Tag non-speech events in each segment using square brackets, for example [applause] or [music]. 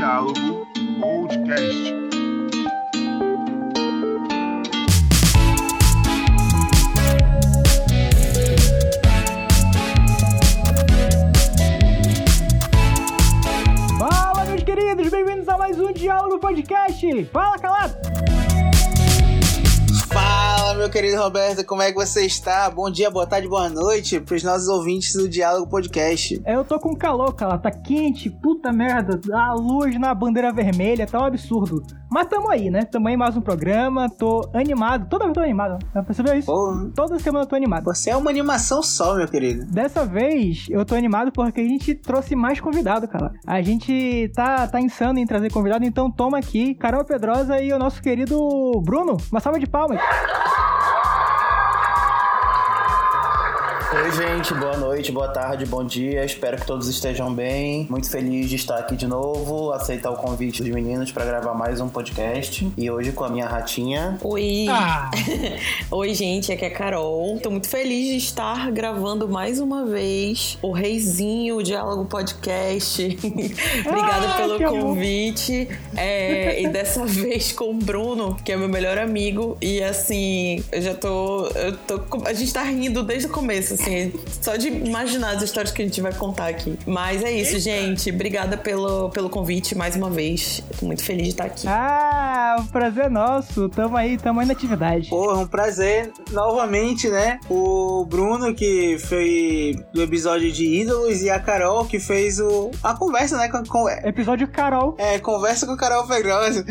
Diálogo Podcast. Fala, meus queridos, bem-vindos a mais um Diálogo Podcast. Fala, calado. Meu querido Roberto, como é que você está? Bom dia, boa tarde, boa noite para os nossos ouvintes do Diálogo Podcast. Eu tô com calor, cara, tá quente, puta merda, a luz na bandeira vermelha, tá um absurdo. Mas tamo aí, né? Tamo aí mais um programa, tô animado, toda vez tô animado, já percebeu isso? Porra, Toda semana eu tô animado. você é uma animação só, meu querido. Dessa vez eu tô animado porque a gente trouxe mais convidado, cara. A gente tá, tá insano em trazer convidado, então toma aqui Carol Pedrosa e o nosso querido Bruno. Uma salva de palmas. Oi, gente, boa noite, boa tarde, bom dia. Espero que todos estejam bem. Muito feliz de estar aqui de novo, aceitar o convite dos meninos para gravar mais um podcast. E hoje com a minha ratinha. Oi! Ah, [laughs] Oi, gente, aqui é a Carol. Tô muito feliz de estar gravando mais uma vez o Reizinho o Diálogo Podcast. [laughs] Obrigada Ah, pelo convite. É, e dessa [laughs] vez com o Bruno, que é meu melhor amigo. E assim, eu já tô, eu tô. A gente tá rindo desde o começo, assim, só de imaginar as histórias que a gente vai contar aqui. Mas é isso, gente. Obrigada pelo, pelo convite mais uma vez. Tô muito feliz de estar aqui. ah, o prazer é nosso. Tamo aí, tamo aí na atividade. Porra, um prazer novamente, né? O Bruno, que fez do episódio de Ídolos, e a Carol, que fez o, a conversa, né? Com, com- Episódio Carol. é, conversa com a Carol Pedrosa.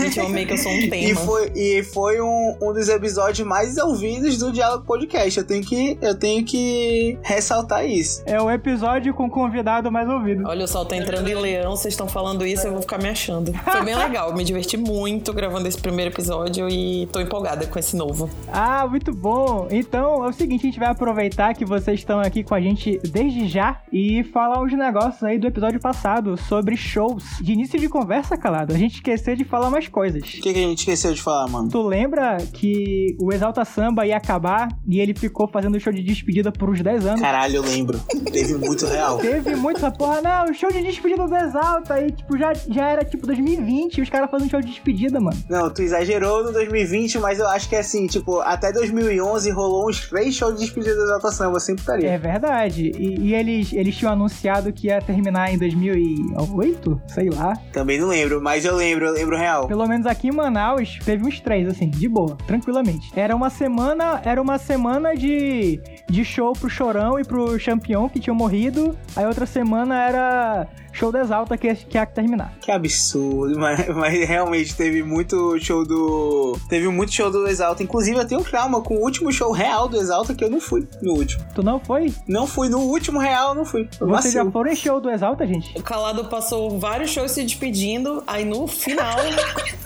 Gente, eu amei que eu sou um [laughs] tema. E foi, e foi um, um dos episódios mais ouvidos do Diálogo Podcast. Eu tenho que, eu tenho que ressaltar isso. É o episódio com o convidado mais ouvido. Olha, o sol tá entrando em leão, vocês estão falando isso, eu vou ficar me achando. Foi bem [laughs] legal, me diverti muito gravando esse primeiro episódio e tô empolgada com esse novo. Ah, muito bom. Então é o seguinte, a gente vai aproveitar que vocês estão aqui com a gente desde já e falar uns negócios aí do episódio passado sobre shows. De início de conversa, calado, a gente esqueceu de falar mais coisas. O que, que a gente esqueceu de falar, mano? Tu lembra que o Exalta Samba ia acabar e ele ficou fazendo show de despedida por uns 10 anos? Caralho, eu lembro. Teve muito real. Teve muito essa porra, não, show de despedida do Exalta aí, tipo, já, já era tipo 2020 e os caras fazendo show de despedida, mano. Não, tu exagerou no 2020, mas eu acho que assim, tipo, até 2011 rolou uns três shows de despedida da Exalta Samba, sempre estaria. É verdade. E, e eles, eles tinham anunciado que ia terminar em 2008? Sei lá. Também não lembro, mas eu lembro, eu lembro real. Pelo menos aqui em Manaus teve uns três, assim, de boa, tranquilamente. Era uma semana, era uma semana de, de show pro Chorão e pro Champion que tinham morrido. Aí outra semana era show da Exalta que, que ia terminar. Que absurdo, mas, mas realmente teve muito show do. Teve muito show do Exalta. Inclusive, eu tenho trauma com o último show real do Exalta que eu não fui no último. Tu não foi? Não fui no último real, eu não fui. Eu Vocês já foram em show do Exalta, gente? O Calado passou vários shows se despedindo, aí no final [laughs]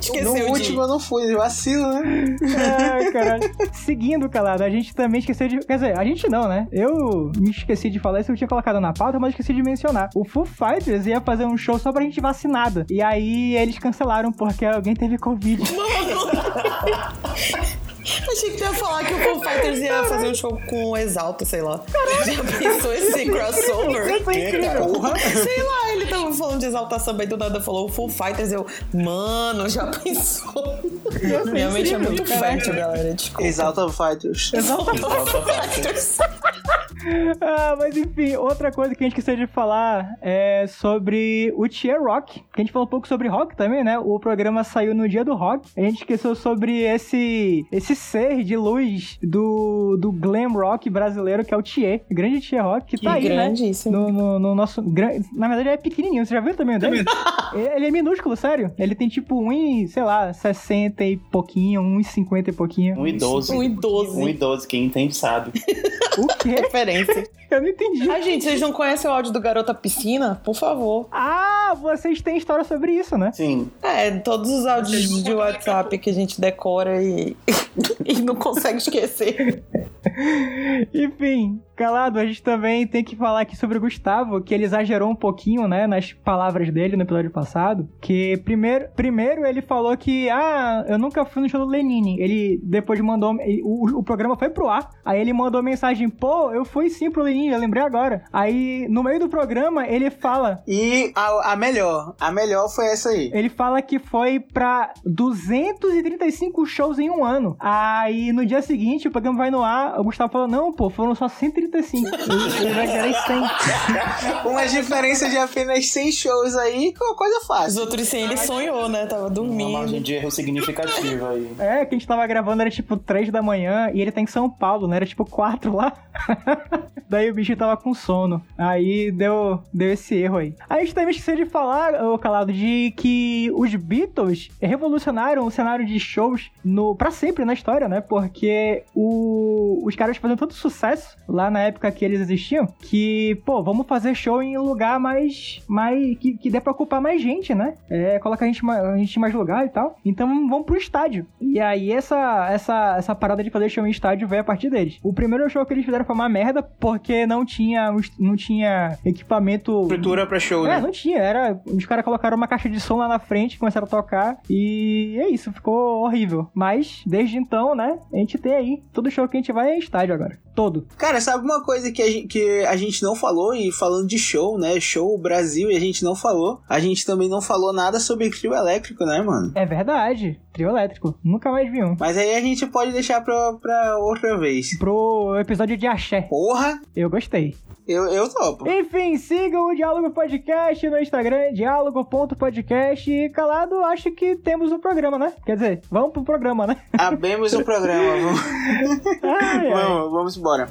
esqueceu No de último eu não fui, vacilo, né? Ai, caralho. Seguindo, calado, a gente também esqueceu de. Quer dizer, a gente não, né? Eu me esqueci de falar isso, eu tinha colocado na pauta, mas esqueci de mencionar. O Foo Fighters ia fazer um show só pra gente vacinada. E aí eles cancelaram porque alguém teve Covid. [laughs] Achei que ia falar que o Foo Fighters ia fazer um show com o Exalta, sei lá. Já pensou esse crossover? Porra. Sei lá, ele tava falando de Exalta Samba e do nada falou o Full Fighters. Eu, mano, já pensou? Minha mente é muito fértil, galera. Desculpa. Exalta Fighters. Exalta Fighters. [laughs] Ah, mas enfim, outra coisa que a gente esqueceu de falar é sobre o Tier Rock. Que a gente falou um pouco sobre rock também, né? O programa saiu no dia do rock. A gente esqueceu sobre esse esse ser de luz do, do glam rock brasileiro, que é o Tier. Grande Tier Rock, que, Que tá aí, né? grandíssimo. No, no, no nosso. gran- Na verdade, ele é pequenininho. Você já viu também o dele? ele é minúsculo, sério. Ele tem tipo 1, sei lá, 60 e pouquinho, 1,50 e pouquinho. Um idoso. Um idoso. Um idoso, quem entende sabe. O quê? Referência. [laughs] Eu não entendi. Ai, gente, vocês não conhecem o áudio do Garota Piscina? Por favor. Ah, vocês têm história sobre isso, né? Sim, É, todos os áudios de WhatsApp que a gente decora e, [laughs] e não consegue esquecer. Enfim, calado, a gente também tem que falar aqui sobre o Gustavo, que ele exagerou um pouquinho, né, nas palavras dele no episódio passado. Que primeiro, primeiro ele falou que, ah, eu nunca fui no show do Lenine. Ele depois mandou, o, o programa foi pro ar, aí ele mandou mensagem, pô, eu fui sim pro Lenine, eu lembrei agora. Aí, no meio do programa, ele fala... E a, a melhor, a melhor foi essa aí. Ele fala que foi pra 235 shows em um ano. Aí, no dia seguinte, o programa vai no ar, o Gustavo falou, não, pô, foram só 135. Ele vai querer 100. [laughs] Uma diferença de apenas 100 shows aí, é uma coisa Os fácil. outros 100 ele sonhou, né? Tava Uma dormindo. margem de erro significativa aí. É, que a gente tava gravando era tipo 3 da manhã e ele tá em São Paulo, né? Era tipo 4 lá. [laughs] Daí o bicho tava com sono. Aí deu, deu esse erro aí. Aí a gente também esqueceu de falar, ô Calado, de que os Beatles revolucionaram o cenário de shows no, pra sempre na história, né? Porque o, os caras faziam tanto sucesso lá na época que eles existiam que, pô, vamos fazer show em um lugar mais. mais que, que dê pra ocupar mais gente, né? É, colocar a gente, a gente em mais lugar e tal. Então vamos pro estádio. E aí essa, essa, essa parada de fazer show em estádio veio a partir deles. O primeiro show que eles fizeram foi uma merda porque não tinha, não tinha equipamento. Estrutura pra show, É, né? não tinha. Era, os caras colocaram uma caixa de som lá na frente, começaram a tocar e é isso, ficou horrível. Mas desde então, né, a gente tem aí todo show que a gente vai é estádio agora. Todo. Cara, sabe uma coisa que a, gente, que a gente não falou, e falando de show, né? Show Brasil, e a gente não falou. A gente também não falou nada sobre trio elétrico, né, mano? É verdade. Trio elétrico. Nunca mais vi um. Mas aí a gente pode deixar pra, pra outra vez. Pro episódio de Axé. Porra, Eu gostei. Eu, eu topo. Enfim, sigam o Diálogo Podcast no Instagram, diálogo.podcast. E calado, acho que temos um programa, né? Quer dizer, vamos pro programa, né? [laughs] Abemos o programa. Vamos, Ai, ai. vamos, vamos embora.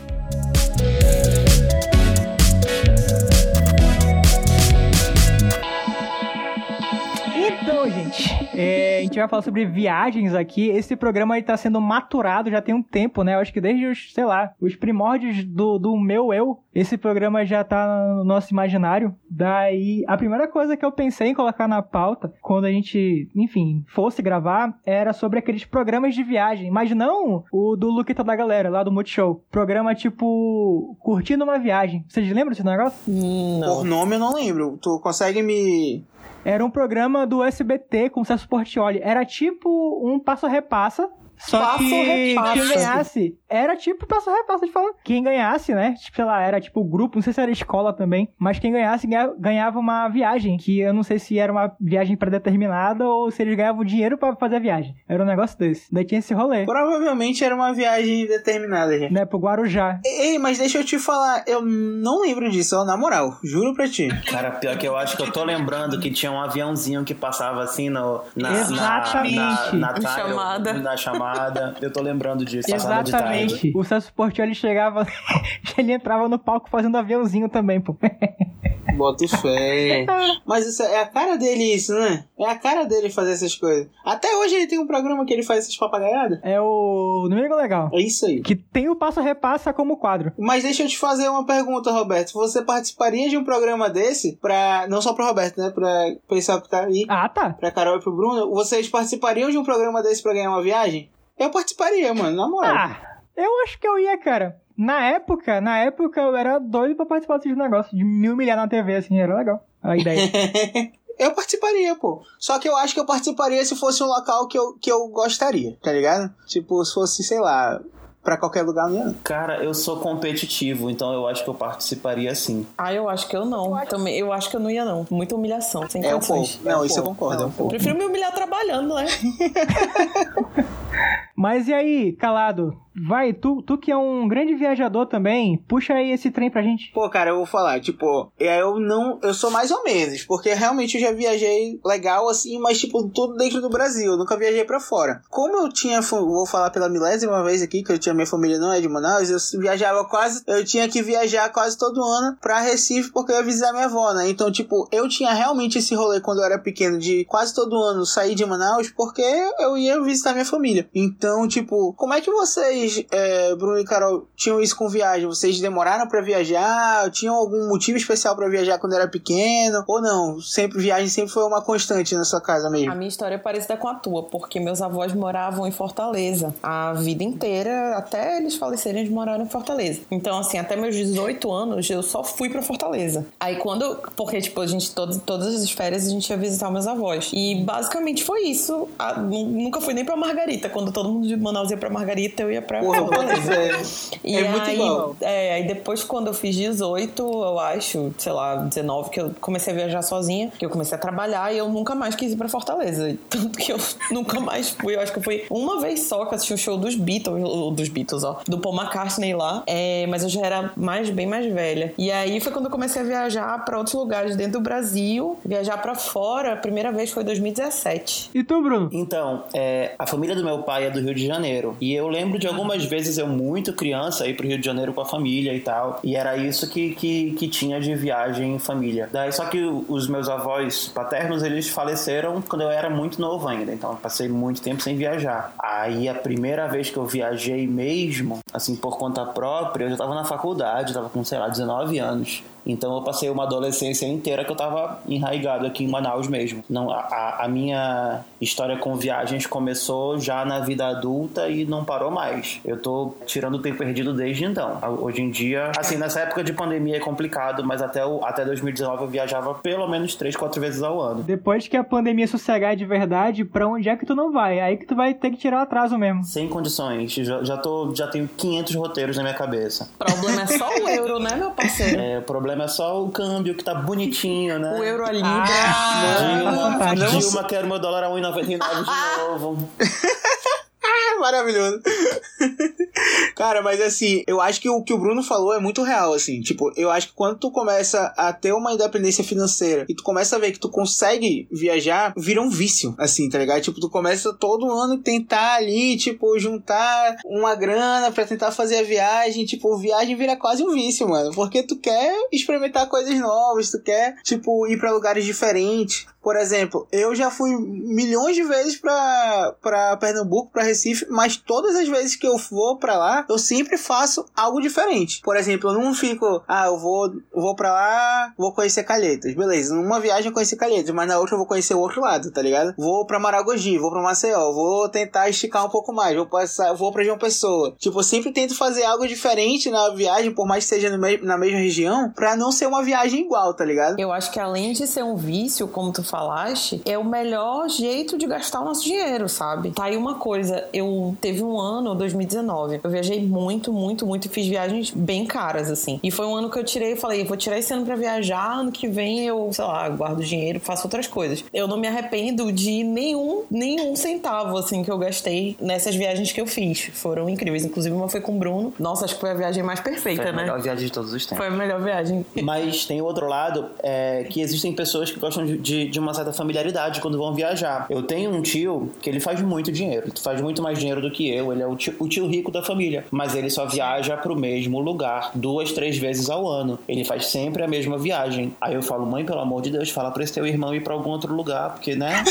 Então, gente, é, a gente vai falar sobre viagens aqui. Esse programa está sendo maturado já tem um tempo, né? Eu acho que desde os, sei lá, os primórdios do, do meu eu, esse programa já tá no nosso imaginário. Daí, a primeira coisa que eu pensei em colocar na pauta, quando a gente, enfim, fosse gravar, era sobre aqueles programas de viagem. Mas não o do Luquita da Galera, lá do Multishow. Programa tipo Curtindo uma Viagem. Vocês lembram desse negócio? Hum, Por Não. nome eu não lembro. Tu consegue me. Era um programa do SBT com o Celso Portioli. Era tipo um passo-repassa. Só Passo que repassa. quem ganhasse era tipo passo repassa de falar. Quem ganhasse, né? Tipo, sei lá, era tipo grupo, não sei se era escola também, mas quem ganhasse ganha- ganhava uma viagem, que eu não sei se era uma viagem predeterminada ou se eles ganhavam dinheiro pra fazer a viagem. Era um negócio desse. Daí tinha esse rolê, Provavelmente era uma viagem determinada, gente. né, pro Guarujá. Ei, mas deixa eu te falar, eu não lembro disso, ó, na moral, juro pra ti. Cara, pior que eu acho que eu tô lembrando que tinha um aviãozinho que passava assim no, na, Exatamente. na, na, na, Na chamada. na chamada. Eu tô lembrando disso. tarde. Exatamente. O Celso Portioli chegava, [laughs] ele entrava no palco fazendo aviãozinho também, pô. Bota fé. Mas isso é a cara dele isso, né? É a cara dele fazer essas coisas. Até hoje ele tem um programa que ele faz essas papagaiadas. É o Domingo Legal. É isso aí. Que tem o passo repassa como quadro. Mas deixa eu te fazer uma pergunta, Roberto. Você participaria de um programa desse pra. Não só pro Roberto, né? Pra pessoal que tá aí. Ah, tá. Pra Carol e pro Bruno. Vocês participariam de um programa desse pra ganhar uma viagem? Eu participaria, mano, na moral. Ah, eu acho que eu ia, cara. Na época, na época eu era doido pra participar desse negócio, de me humilhar na TV, assim, era legal. A ideia. [laughs] eu participaria, pô. Só que eu acho que eu participaria se fosse um local que eu, que eu gostaria, tá ligado? Tipo, se fosse, sei lá, pra qualquer lugar, não. Cara, eu sou competitivo, então eu acho que eu participaria sim. Ah, eu acho que eu não. Também, eu acho que eu não ia, não. Muita humilhação, sem É um pouco. Não, É isso eu concordo. é um pouco. Prefiro me humilhar trabalhando, né? [laughs] Mas e aí, calado? Vai, tu, tu que é um grande viajador também, puxa aí esse trem pra gente. Pô, cara, eu vou falar, tipo, eu não. Eu sou mais ou menos, porque realmente eu já viajei legal, assim, mas, tipo, tudo dentro do Brasil. Eu nunca viajei pra fora. Como eu tinha. Vou falar pela milésima vez aqui, que eu tinha minha família não é de Manaus, eu viajava quase. Eu tinha que viajar quase todo ano pra Recife, porque eu ia visitar minha avó, né? Então, tipo, eu tinha realmente esse rolê quando eu era pequeno, de quase todo ano sair de Manaus, porque eu ia visitar minha família. Então. Então, tipo, como é que vocês, é, Bruno e Carol, tinham isso com viagem? Vocês demoraram para viajar? Tinham algum motivo especial para viajar quando era pequeno? Ou não? Sempre viagem sempre foi uma constante na sua casa mesmo? A minha história é parecida com a tua, porque meus avós moravam em Fortaleza a vida inteira, até eles falecerem, eles moraram em Fortaleza. Então, assim, até meus 18 anos, eu só fui para Fortaleza. Aí quando, porque tipo, a gente todas todas as férias a gente ia visitar meus avós. E basicamente foi isso. A, nunca fui nem para Margarita, quando todo mundo de Manaus ia para Margarita, eu ia para Fortaleza. É, E é muito aí, igual. É, aí depois quando eu fiz 18, eu acho, sei lá, 19, que eu comecei a viajar sozinha, que eu comecei a trabalhar e eu nunca mais quis ir pra Fortaleza. [laughs] Tanto que eu nunca mais fui. Eu acho que foi uma vez só que eu assisti o show dos Beatles, ou dos Beatles, ó, do Paul McCartney lá. É, mas eu já era mais, bem mais velha. E aí foi quando eu comecei a viajar pra outros lugares dentro do Brasil, viajar pra fora. A primeira vez foi em 2017. E tu, Bruno? Então, é, a família do meu pai é do Rio de Janeiro. E eu lembro de algumas vezes eu, muito criança, ir pro Rio de Janeiro com a família e tal. E era isso que, que, que tinha de viagem em família. Daí, só que os meus avós paternos, eles faleceram quando eu era muito novo ainda. Então, eu passei muito tempo sem viajar. Aí, a primeira vez que eu viajei mesmo, assim, por conta própria, eu já tava na faculdade, tava com, sei lá, 19 anos. Então eu passei uma adolescência inteira que eu tava enraigado aqui em Manaus mesmo. Não, a, a minha história com viagens começou já na vida adulta e não parou mais. Eu tô tirando o tempo perdido desde então. Hoje em dia, assim, nessa época de pandemia é complicado, mas até, o, até 2019 eu viajava pelo menos 3, 4 vezes ao ano. Depois que a pandemia sossegar de verdade, pra onde é que tu não vai? Aí que tu vai ter que tirar o atraso mesmo. Sem condições. Já, já, tô, já tenho 500 roteiros na minha cabeça. O problema é só o euro, né, meu parceiro? É, o problema é só o câmbio que tá bonitinho, né? O euro a libra. Dilma, tá. Dilma quero meu dólar a 1,99 de novo. [laughs] Maravilhoso. [laughs] Cara, mas assim, eu acho que o que o Bruno falou é muito real, assim. Tipo, eu acho que quando tu começa a ter uma independência financeira e tu começa a ver que tu consegue viajar, vira um vício, assim, tá ligado? Tipo, tu começa todo ano tentar ali, tipo, juntar uma grana pra tentar fazer a viagem. Tipo, viagem vira quase um vício, mano. Porque tu quer experimentar coisas novas, tu quer, tipo, ir pra lugares diferentes. Por exemplo, eu já fui milhões de vezes pra, pra Pernambuco, pra Recife, mas todas as vezes que eu vou pra lá, eu sempre faço algo diferente. Por exemplo, eu não fico, ah, eu vou, vou pra lá, vou conhecer Calhetas. Beleza, numa viagem eu conheci Calhetas, mas na outra eu vou conhecer o outro lado, tá ligado? Vou pra Maragogi, vou pra Maceió, vou tentar esticar um pouco mais, vou passar, vou pra João Pessoa. Tipo, eu sempre tento fazer algo diferente na viagem, por mais que seja me- na mesma região, pra não ser uma viagem igual, tá ligado? Eu acho que além de ser um vício, como tu falaste, é o melhor jeito de gastar o nosso dinheiro, sabe? Tá aí uma coisa, eu teve um ano, 2019, eu viajei muito, muito, muito e fiz viagens bem caras, assim. E foi um ano que eu tirei e falei, vou tirar esse ano pra viajar, ano que vem eu, sei lá, guardo dinheiro, faço outras coisas. Eu não me arrependo de nenhum, nenhum centavo, assim, que eu gastei nessas viagens que eu fiz. Foram incríveis. Inclusive, uma foi com o Bruno. Nossa, acho que foi a viagem mais perfeita, Foi a né? melhor viagem de todos os tempos. Foi a melhor viagem. Mas tem o outro lado, é, que existem pessoas que gostam de, de, uma certa familiaridade quando vão viajar. Eu tenho um tio que ele faz muito dinheiro, faz muito mais dinheiro do que eu, ele é o tio, o tio rico da família, mas ele só viaja pro mesmo lugar duas, três vezes ao ano. Ele faz sempre a mesma viagem. Aí eu falo, mãe, pelo amor de Deus, fala pra esse teu irmão ir pra algum outro lugar, porque, né,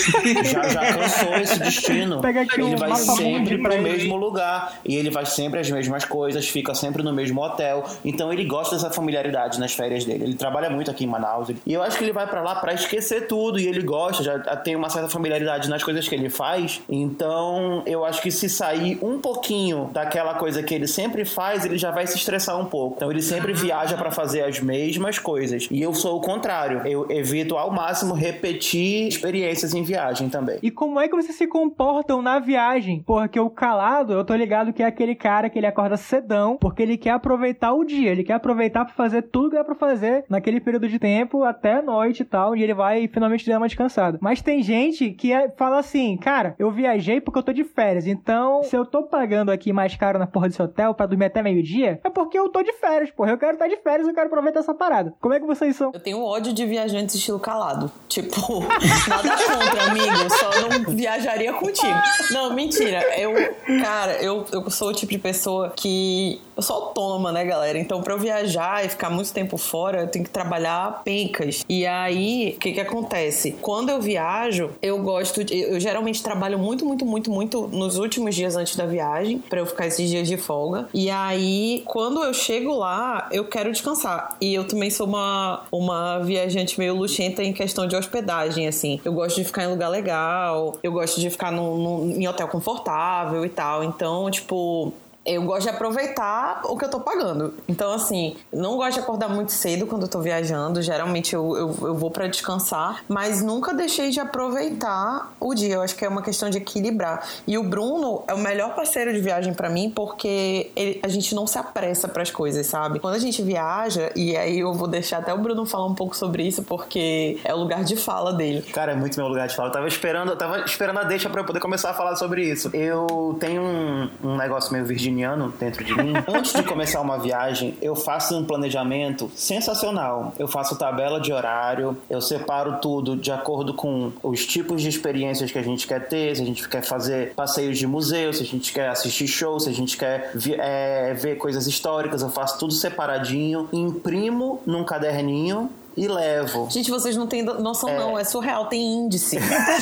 já, já cansou esse destino. [laughs] Ele vai sempre pro ele. mesmo lugar e ele faz sempre as mesmas coisas, fica sempre no mesmo hotel. Então ele gosta dessa familiaridade nas férias dele. Ele trabalha muito aqui em Manaus. E eu acho que ele vai pra lá pra esquecer tudo e ele gosta, já tem uma certa familiaridade nas coisas que ele faz. Então eu acho que se sair um pouquinho daquela coisa que ele sempre faz, ele já vai se estressar um pouco. Então ele sempre viaja pra fazer as mesmas coisas. E eu sou o contrário. Eu evito ao máximo repetir experiências em viagem também. E como é que vocês se comportam na viagem? Porque o calado, eu tô ligado que é aquele cara que ele acorda cedão, porque ele quer aproveitar o dia, ele quer aproveitar pra fazer tudo que dá pra fazer naquele período de tempo até a noite e tal, e ele vai finalmente dar uma descansada. Mas tem gente que é- fala assim, cara, eu viajei porque eu tô de férias, então se eu tô pagando aqui mais caro na porra desse hotel pra dormir até meio-dia, é porque eu tô de férias, porra. Eu quero estar de férias, eu quero aproveitar essa parada. Como é que vocês são? Eu tenho ódio de viajantes estilo calado. Tipo, [laughs] nada contra, amigo. Só não viajaria contigo. Não, mentira. Eu, cara, eu, eu sou o tipo de pessoa que eu sou autônoma, né, galera? Então, pra eu viajar e ficar muito tempo fora, eu tenho que trabalhar pencas. E aí, o que que acontece? Quando eu viajo, eu gosto de. Eu geralmente trabalho muito, muito, muito, muito nos últimos dias antes da viagem, pra eu ficar esses dias de folga. E aí, quando eu chego lá, eu quero descansar. E eu também sou uma, uma viajante meio luxenta em questão de hospedagem, assim. Eu gosto de ficar em lugar legal, eu gosto de ficar num, num, em hotel confortável e tal. Então, tipo, eu gosto de aproveitar o que eu tô pagando. Então, assim, não gosto de acordar muito cedo quando eu tô viajando. Geralmente eu, eu, eu vou para descansar, mas nunca deixei de aproveitar o dia. Eu acho que é uma questão de equilibrar. E o Bruno é o melhor parceiro de viagem para mim porque ele, a gente não se apressa para as coisas, sabe? Quando a gente viaja, e aí eu vou deixar até o Bruno falar um pouco sobre isso porque é o lugar de fala dele. Cara, é muito meu lugar de fala. Eu tava esperando, eu tava esperando a deixa para eu poder começar a falar sobre isso. Eu tenho um, um negócio meio virginiano dentro de mim. [laughs] Antes de começar uma viagem, eu faço um planejamento sensacional. Eu faço tabela de horário, eu separo tudo de acordo com os tipos de experiências que a gente quer ter, se a gente quer fazer passeios de museu, se a gente quer assistir shows, se a gente quer é, ver coisas históricas, eu faço tudo separadinho, imprimo num caderninho e levo. Gente, vocês não têm noção, é. não. É surreal, tem índice.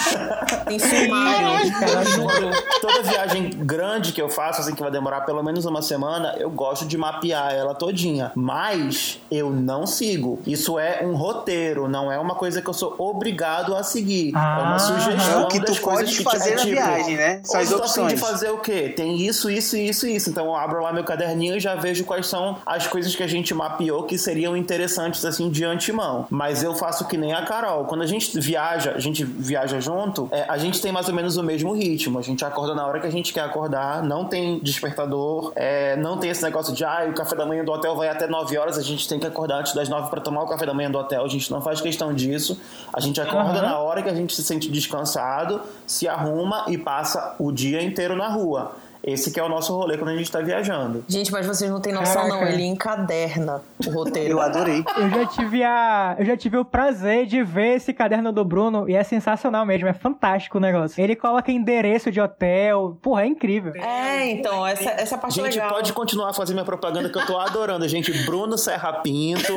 [laughs] tem sumário. Cara, juro. Toda viagem grande que eu faço, assim, que vai demorar pelo menos uma semana, eu gosto de mapear ela todinha. Mas eu não sigo. Isso é um roteiro, não é uma coisa que eu sou obrigado a seguir. Ah, é uma sugestão é o que tu pode fazer na tipo, viagem, né? São as opções. de fazer o quê? Tem isso, isso, isso, isso. Então eu abro lá meu caderninho e já vejo quais são as coisas que a gente mapeou que seriam interessantes, assim, de antemão não. Mas eu faço que nem a Carol. Quando a gente viaja, a gente viaja junto, é, a gente tem mais ou menos o mesmo ritmo. A gente acorda na hora que a gente quer acordar, não tem despertador, é, não tem esse negócio de, ah, o café da manhã do hotel vai até 9 horas, a gente tem que acordar antes das 9 para tomar o café da manhã do hotel. A gente não faz questão disso. A gente acorda uhum. na hora que a gente se sente descansado, se arruma e passa o dia inteiro na rua. Esse que é o nosso rolê quando a gente tá viajando. Gente, mas vocês não têm noção, Caraca. não. Ele encaderna o roteiro. Eu adorei. Eu já tive a. Eu já tive o prazer de ver esse caderno do Bruno e é sensacional mesmo. É fantástico o negócio. Ele coloca endereço de hotel. Porra, é incrível. É, então, essa, essa parte gente, legal. pode continuar fazendo minha propaganda que eu tô adorando. Gente, Bruno Serra Pinto.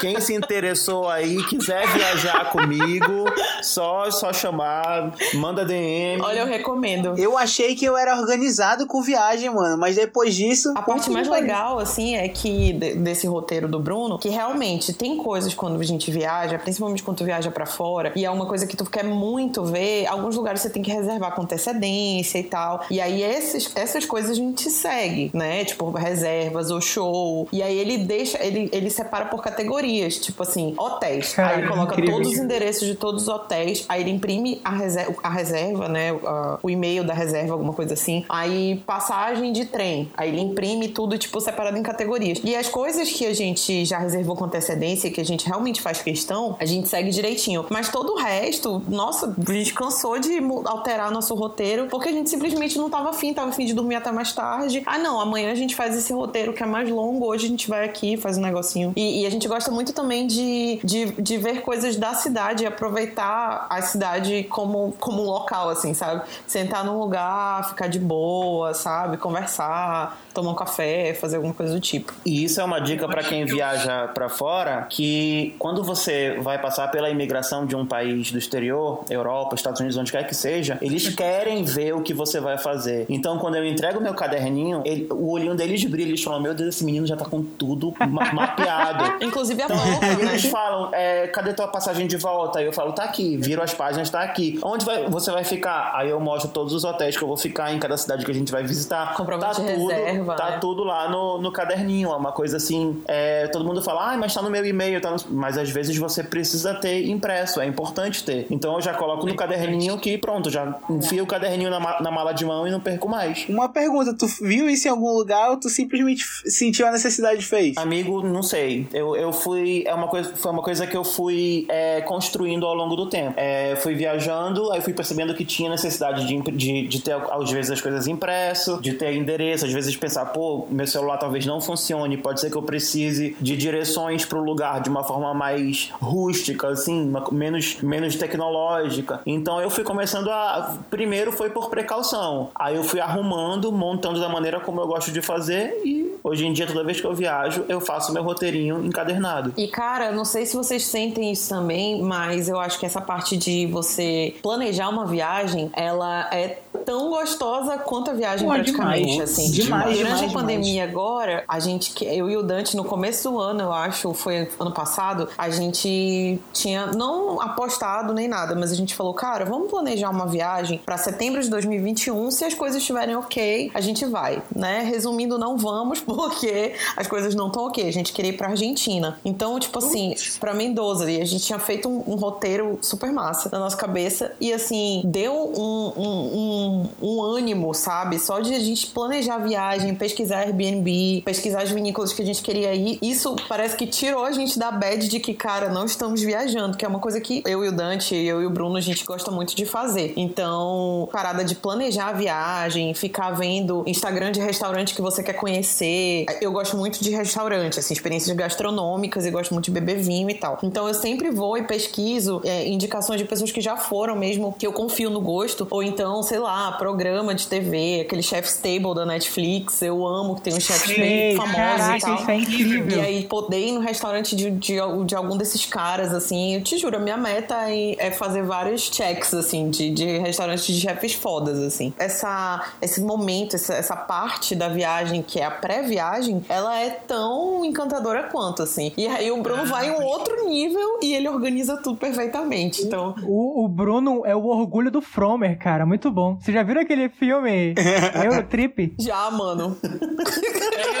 Quem se interessou aí, quiser viajar comigo, só, só chamar, manda DM. Olha, eu recomendo. Eu achei que eu era organizado com viagem, mano. Mas depois disso. A parte mais legal, assim, é que desse roteiro do Bruno, que realmente tem coisas quando a gente viaja, principalmente quando tu viaja para fora, e é uma coisa que tu quer muito ver. Alguns lugares você tem que reservar com antecedência e tal. E aí esses, essas coisas a gente segue, né? Tipo, reservas ou show. E aí ele deixa, ele, ele separa por categorias, tipo assim, hotéis. Cara, aí ele coloca incrível. todos os endereços de todos os hotéis, aí ele imprime a reserva, a reserva né? O, o e-mail da reserva, alguma coisa assim. Aí passagem de trem. Aí ele imprime tudo, tipo, separado em categorias. E as coisas que a gente já reservou com antecedência, que a gente realmente faz questão, a gente segue direitinho. Mas todo o resto, nossa, a gente cansou de alterar nosso roteiro, porque a gente simplesmente não tava afim, tava afim de dormir até mais tarde. Ah, não, amanhã a gente faz esse roteiro que é mais longo, hoje a gente vai aqui, faz um negocinho. E, e a gente gosta muito também de, de, de ver coisas da cidade aproveitar a cidade como, como um local, assim, sabe? Sentar num lugar, ficar de boa, sabe? Conversar, tomar um café, fazer alguma coisa do tipo. E isso é uma dica para quem viaja para fora, que quando você vai passar pela imigração de um país do exterior, Europa, Estados Unidos, onde quer que seja, eles querem ver o que você vai fazer. Então, quando eu entrego meu caderninho, ele, o olhinho deles brilha, eles falam, meu Deus, esse menino já tá com tudo ma [laughs] mapeado. Inclusive a então, volta, né? Eles falam, é, cadê tua passagem de volta? Aí eu falo, tá aqui, viro as páginas, tá aqui. Onde vai, você vai ficar? Aí eu mostro todos os hotéis que eu vou ficar em cada cidade que a gente vai visitar. Comprovante tá tudo, reserva, Tá né? tudo lá no, no caderninho. É uma coisa assim. É, todo mundo fala, ah, mas tá no meu e-mail. Tá no... Mas às vezes você precisa ter impresso. É importante ter. Então eu já coloco no caderninho que pronto, já enfio o caderninho na, na mala de mão e não perco mais. Uma pergunta, tu viu isso em algum lugar ou tu simplesmente sentiu a necessidade de fazer? Amigo, não sei. Eu, eu fui. É uma coisa, foi uma coisa que eu fui é, construindo ao longo do tempo. É, fui viajando, aí fui percebendo que tinha necessidade de, de, de ter, às vezes, as coisas impresso, de ter endereço, às vezes pensar, pô, meu celular talvez não funcione, pode ser que eu precise de direções para o lugar de uma forma mais rústica, assim, menos, menos tecnológica. Então eu fui começando a. Primeiro foi por precaução, aí eu fui arrumando, montando da maneira como eu gosto de fazer e Hoje em dia, toda vez que eu viajo, eu faço meu roteirinho encadernado. E cara, não sei se vocês sentem isso também, mas eu acho que essa parte de você planejar uma viagem, ela é tão gostosa quanto a viagem Pô, praticamente, demais. assim. Demais, Durante demais, a pandemia agora, a gente, que- eu e o Dante, no começo do ano, eu acho, foi ano passado, a gente tinha não apostado nem nada, mas a gente falou, cara, vamos planejar uma viagem pra setembro de 2021, se as coisas estiverem ok, a gente vai, né? Resumindo, não vamos [laughs] porque as coisas não estão ok. A gente queria ir pra Argentina. Então, tipo assim, pra Mendoza, e a gente tinha feito um, um roteiro super massa na nossa cabeça e assim, deu um, um, um, um ânimo, sabe? Só de a gente planejar a viagem, pesquisar Airbnb, pesquisar as vinícolas que a gente queria ir. Isso parece que tirou a gente da bad de que, cara, não estamos viajando, que é uma coisa que eu e o Dante, eu e o Bruno, a gente gosta muito de fazer. Então, parada de planejar a viagem, ficar vendo Instagram de restaurante que você quer conhecer. Eu gosto muito de restaurante, assim, experiências gastronômicas e gosto muito de beber vinho e tal. Então, eu sempre vou e pesquiso é, indicações de pessoas que já foram mesmo, que eu confio no gosto. Ou então, sei lá, programa de TV, aquele Chef's Table da Netflix. Eu amo que tem uns chefs bem Sei, famosos e caraca, tal. isso é incrível. E aí, poder ir no restaurante de, de, de algum desses caras, assim, eu te juro, a minha meta é, é fazer vários checks, assim, de, de restaurantes de chefes fodas, assim. Essa, esse momento, essa, essa parte da viagem, que é a pré-viagem, ela é tão encantadora quanto, assim. E aí o Bruno vai em um outro nível e ele organiza tudo perfeitamente. Então, O, o Bruno é o orgulho do Fromer, cara. Muito bom. Vocês já viram aquele filme [laughs] Eurotrip? já, mano.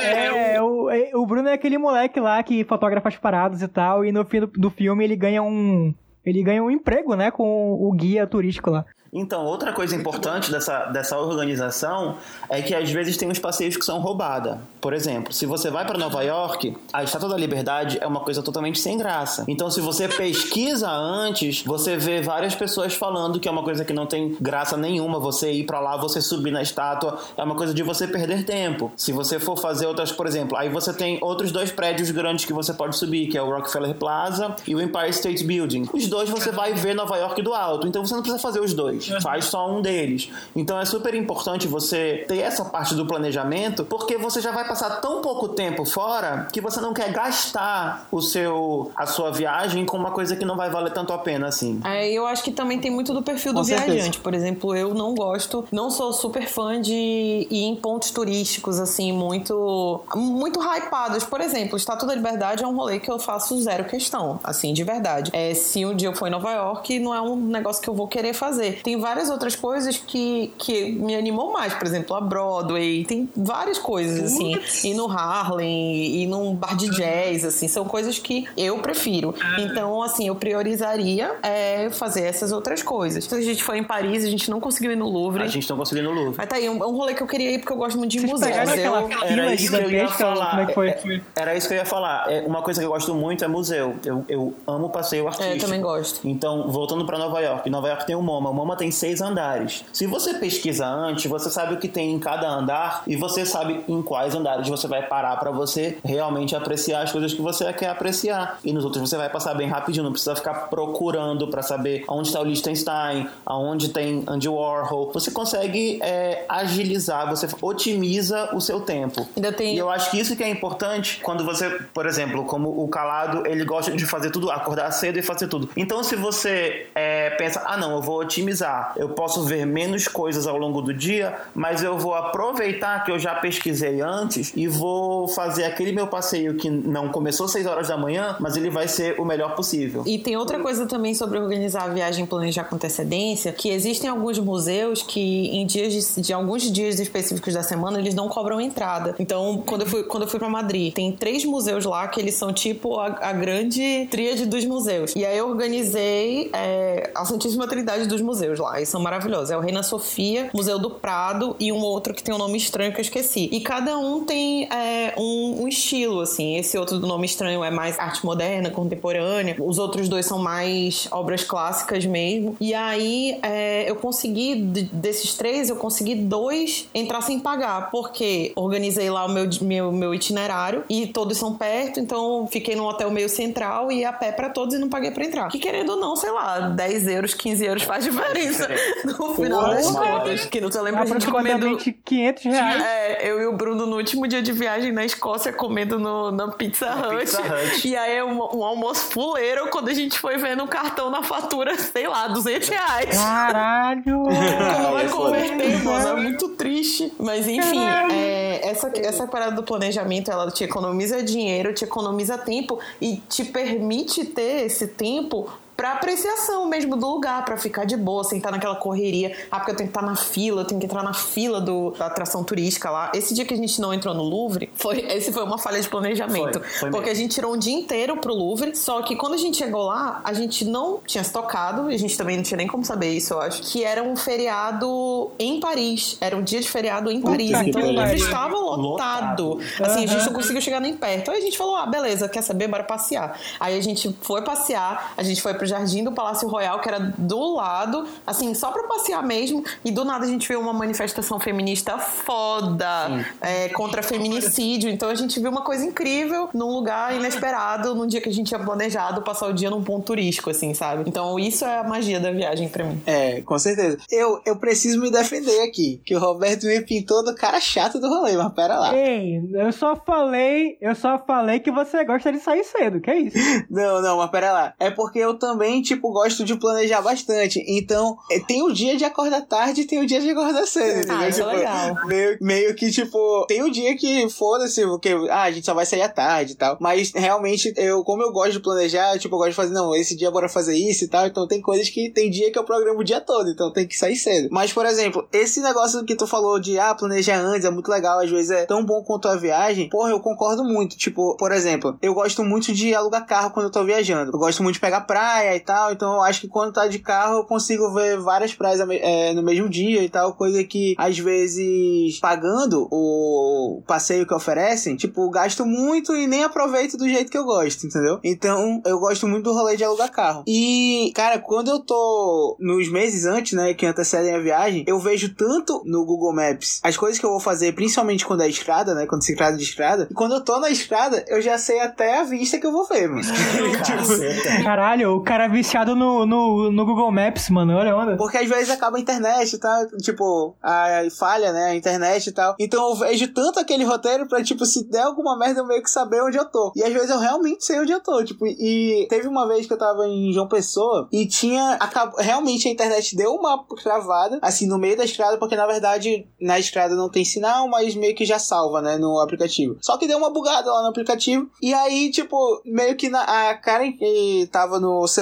É, o, é, o Bruno é aquele moleque lá que fotografa as paradas e tal, e no fim do, do filme ele ganha um. Ele ganha um emprego, né, com o guia turístico lá. Então, outra coisa importante dessa, dessa organização é que às vezes tem uns passeios que são roubada. Por exemplo, se você vai para Nova York, a Estátua da Liberdade é uma coisa totalmente sem graça. Então, se você pesquisa antes, você vê várias pessoas falando que é uma coisa que não tem graça nenhuma. Você ir para lá, você subir na estátua, é uma coisa de você perder tempo. Se você for fazer outras, por exemplo, aí você tem outros dois prédios grandes que você pode subir, que é o Rockefeller Plaza e o Empire State Building. Os dois você vai ver Nova York do alto, então você não precisa fazer os dois faz só um deles. Então é super importante você ter essa parte do planejamento, porque você já vai passar tão pouco tempo fora que você não quer gastar o seu a sua viagem com uma coisa que não vai valer tanto a pena assim. É, eu acho que também tem muito do perfil do Com certeza. viajante. Por exemplo, eu não gosto, não sou super fã de ir em pontos turísticos, assim, muito, muito hypados. Por exemplo, o Estátua da Liberdade é um rolê que eu faço zero questão, assim, de verdade. É, se um dia eu for em Nova York, não é um negócio que eu vou querer fazer. Tem várias outras coisas que, que me animou mais. Por exemplo, a Broadway. Tem várias coisas, assim. Ir no Harlem, ir num bar de jazz, assim. São coisas que eu prefiro. Então, assim, eu priorizaria é, fazer essas outras coisas. Se a gente foi em Paris, a gente não conseguiu ir no Louvre. A gente não conseguiu ir no Louvre. Mas tá aí, um, um rolê que eu queria ir porque eu gosto muito de Vocês museus. pegaram aquela Eu- fila Era isso que eu ia falar. Como é que foi? É- Era isso que eu ia falar. É, uma coisa que eu gosto muito é museu. Eu, eu amo passeio artístico. É, eu também gosto. Então, voltando pra Nova York. Nova York tem o MoMA. O MoMA tem seis andares. Se você pesquisa antes, você sabe o que tem em cada andar e você sabe em quais andares você vai parar pra você realmente apreciar as coisas que você quer apreciar. E nos outros você vai passar bem rapidinho. Não precisa ficar procurando pra saber onde está o Liechtenstein, aonde tem Andy Warhol. Você consegue é, agilizar, você otimiza o seu tempo. Ainda tem- E eu acho que isso que é importante quando você, por exemplo, como o Calado, ele gosta de fazer tudo, acordar cedo e fazer tudo. Então, se você é, pensa, ah, não, eu vou otimizar, eu posso ver menos coisas ao longo do dia, mas eu vou aproveitar que eu já pesquisei antes e vou fazer aquele meu passeio que não começou às 6 horas da manhã, mas ele vai ser o melhor possível. E tem outra coisa também sobre organizar a viagem e planejar com antecedência, que existem alguns museus que em dias de, de alguns dias específicos da semana eles não cobram entrada. Então, quando eu fui quando eu fui para Madrid, tem três museus lá que eles são tipo a, a grande tríade dos museus. E aí eu organizei é, a Santíssima Trindade dos museus lá, e são maravilhosos. É o Reina Sofia, Museu do Prado e um outro que tem um nome estranho que eu esqueci. E cada um tem é, um, um estilo assim. Esse outro do nome estranho é mais arte moderna, contemporânea. Os outros dois são mais obras clássicas mesmo. E aí é, eu consegui, de- desses três, eu consegui dois entrar sem pagar, porque organizei lá o meu, meu, meu itinerário e todos são perto, então fiquei num hotel meio central e a pé pra todos e não paguei pra entrar. Que querendo ou não, sei lá, 10 euros, 15 euros faz diferença. Diferença [laughs] no final das contas. Que não se lembra a gente comendo. Aproximadamente 500 reais. É, eu e o Bruno no último dia de viagem na Escócia comendo no, na Pizza Hut. Pizza Hut. E aí é um, um almoço fuleiro quando a gente foi vendo o cartão na fatura, sei lá, 200 reais. Caralho! [laughs] Como vai é converter, mano? É muito triste. Mas enfim, é, essa, essa parada do planejamento, ela te economiza dinheiro, te economiza tempo e te permite ter esse tempo pra apreciação mesmo do lugar, pra ficar de boa, sem estar naquela correria. Ah, porque eu tenho que estar na fila, eu tenho que entrar na fila do, da atração turística lá. Esse dia que a gente não entrou no Louvre, foi, esse foi uma falha de planejamento. Foi, foi porque a gente tirou um dia inteiro pro Louvre, só que quando a gente chegou lá, a gente não tinha se tocado, e a gente também não tinha nem como saber isso, eu acho, que era um feriado em Paris. Era um dia de feriado em Paris. que Então o Louvre estava lotado. Assim, a gente não conseguiu chegar nem perto. Aí a gente falou, ah, beleza, quer saber? Bora passear. Aí a gente foi passear, a gente foi pro Jardim do Palácio Royal, que era do lado, assim, só pra passear mesmo. E do nada a gente viu uma manifestação feminista foda é, contra feminicídio. Então a gente viu uma coisa incrível num lugar inesperado, num dia que a gente tinha planejado passar o dia num ponto turístico, assim, sabe? Então isso é a magia da viagem pra mim. É, com certeza. Eu, eu preciso me defender aqui, que o Roberto me pintou do cara chato do rolê, mas pera lá. Ei, eu só falei, eu só falei que você gosta de sair cedo, que é isso? [laughs] Não, não, mas pera lá. É porque eu também, tipo, gosto de planejar bastante. Então, é, tem o dia de acordar tarde e tem o dia de acordar cedo, entendeu? Ah, é Tipo, legal. Meio, meio que, tipo, tem o dia que foda-se, porque ah, a gente só vai sair à tarde e tal. Mas realmente, eu, como eu gosto de planejar, tipo, eu gosto de fazer, não, esse dia bora fazer isso e tal. Então tem coisas que tem dia que eu programo o dia todo, então tem que sair cedo. Mas, por exemplo, esse negócio que tu falou de ah, planejar antes é muito legal, às vezes é tão bom quanto a viagem. Porra, eu concordo muito. Tipo, por exemplo, eu gosto muito de alugar carro quando eu tô viajando. Eu gosto muito de pegar praia e tal, então eu acho que quando tá de carro eu consigo ver várias praias é, no mesmo dia e tal, coisa que às vezes pagando o passeio que oferecem, tipo, gasto muito e nem aproveito do jeito que eu gosto, entendeu? Então eu gosto muito do rolê de alugar carro. E, cara, quando eu tô nos meses antes, né, que antecedem a viagem, eu vejo tanto no Google Maps as coisas que eu vou fazer, principalmente quando é estrada, né, quando se trata de estrada, e quando eu tô na estrada, eu já sei até a vista que eu vou ver, mano. [laughs] Caceta. Caralho, o cara é viciado no, no, no Google Maps, mano, olha a onda. Porque às vezes acaba a internet tal, tipo, a falha, né, a internet e tal. Então eu vejo tanto aquele roteiro pra, tipo, se der alguma merda eu meio que saber onde eu tô. E às vezes eu realmente sei onde eu tô, tipo, e teve uma vez que eu tava em João Pessoa e tinha, acab... realmente a internet deu uma travada, assim, no meio da estrada, porque na verdade na estrada não tem sinal, mas meio que já salva, né, no aplicativo. Só que deu uma bugada lá no aplicativo, e aí, tipo, meio que na, a Karen que tava no celular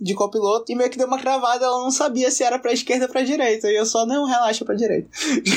de copiloto, e meio que deu uma travada, ela não sabia se era pra esquerda ou pra direita, e eu só, não, relaxa pra direita.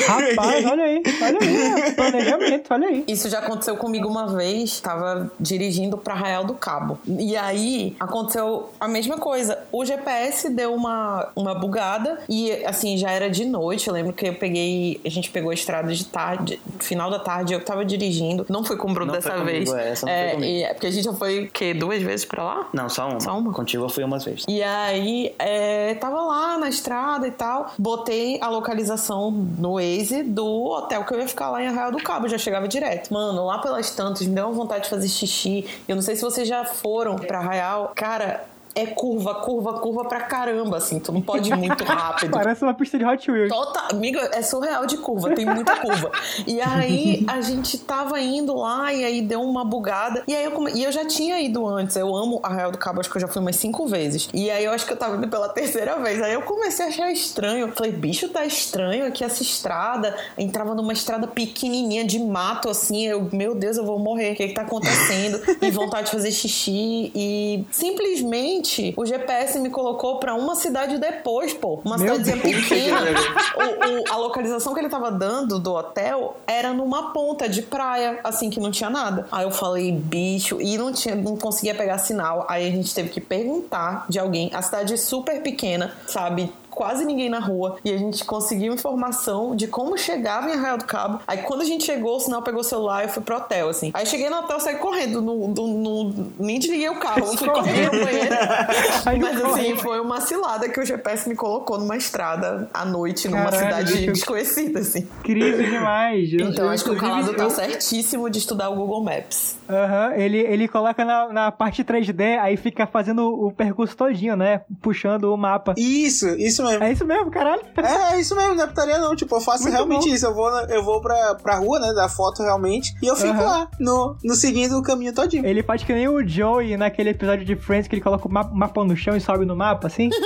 Rapaz, olha aí, olha aí, planejamento, olha aí. Isso já aconteceu comigo uma vez, tava dirigindo pra Arraial do Cabo. E aí aconteceu a mesma coisa. O GPS deu uma, uma bugada e assim, já era de noite. Eu lembro que eu peguei, a gente pegou a estrada de tarde, final da tarde, eu tava dirigindo. Não fui com o Bruno Não dessa foi vez. comigo, essa não foi é, comigo. e é porque a gente já foi, que, duas vezes pra lá? Não, só uma. Só uma? Contigo eu fui umas vezes. E aí, é, tava lá na estrada e tal. Botei a localização no Waze do hotel que eu ia ficar lá em Arraial do Cabo. Já chegava direto. Mano, lá pelas tantas, me deu uma vontade de fazer xixi. Eu não sei se vocês já foram pra Arraial. Cara, é curva, curva, curva pra caramba, assim. Tu não pode ir muito [laughs] rápido. Parece uma pista de Hot Wheels. Total, amiga, é surreal de curva, tem muita curva. E aí a gente tava indo lá e aí deu uma bugada. E aí eu, come... e eu já tinha ido antes. Eu amo Arraial do Cabo, acho que eu já fui umas cinco vezes. E aí eu acho que eu tava indo pela terceira vez. Aí eu comecei a achar estranho. Eu falei, bicho, tá estranho aqui essa estrada. Entrava numa estrada pequenininha de mato, assim. Eu, meu Deus, eu vou morrer. O que que tá acontecendo? E vontade de fazer xixi. E simplesmente o GPS me colocou pra uma cidade depois, pô. Uma Meu cidadezinha Deus. pequena. [laughs] O- o- a localização que ele tava dando do hotel era numa ponta de praia, assim, que não tinha nada. Aí eu falei, bicho, e não, tinha, não conseguia pegar sinal. Aí a gente teve que perguntar de alguém. A cidade é super pequena, sabe? Quase ninguém na rua. E a gente conseguiu informação de como chegava em Arraial do Cabo. Aí quando a gente chegou, o sinal pegou o celular e eu fui pro hotel, assim. Aí cheguei no hotel, saí correndo. No, no, no- nem desliguei o carro. Eu fui correndo no banheiro. [laughs] Mas assim, foi uma cilada que o GPS me colocou numa estrada à noite, numa Caralho, cidade bicho. desconhecida, assim. Crise demais. Eu- Então eu, acho que o calado tá eu- certíssimo de estudar o Google Maps. Aham, ele, ele coloca na, na parte 3D, aí fica fazendo o percurso todinho, né? Puxando o mapa. Isso, isso isso mesmo. É isso mesmo, caralho. É, é isso mesmo, não é putaria não. Tipo, eu faço Muito realmente bom. isso. Eu vou, eu vou pra, pra rua, né, da foto realmente, e eu fico Aham. lá, no, no seguindo o caminho todinho. Ele faz que nem o Joey naquele episódio de Friends que ele coloca o ma- mapa no chão e sobe no mapa, assim. [laughs]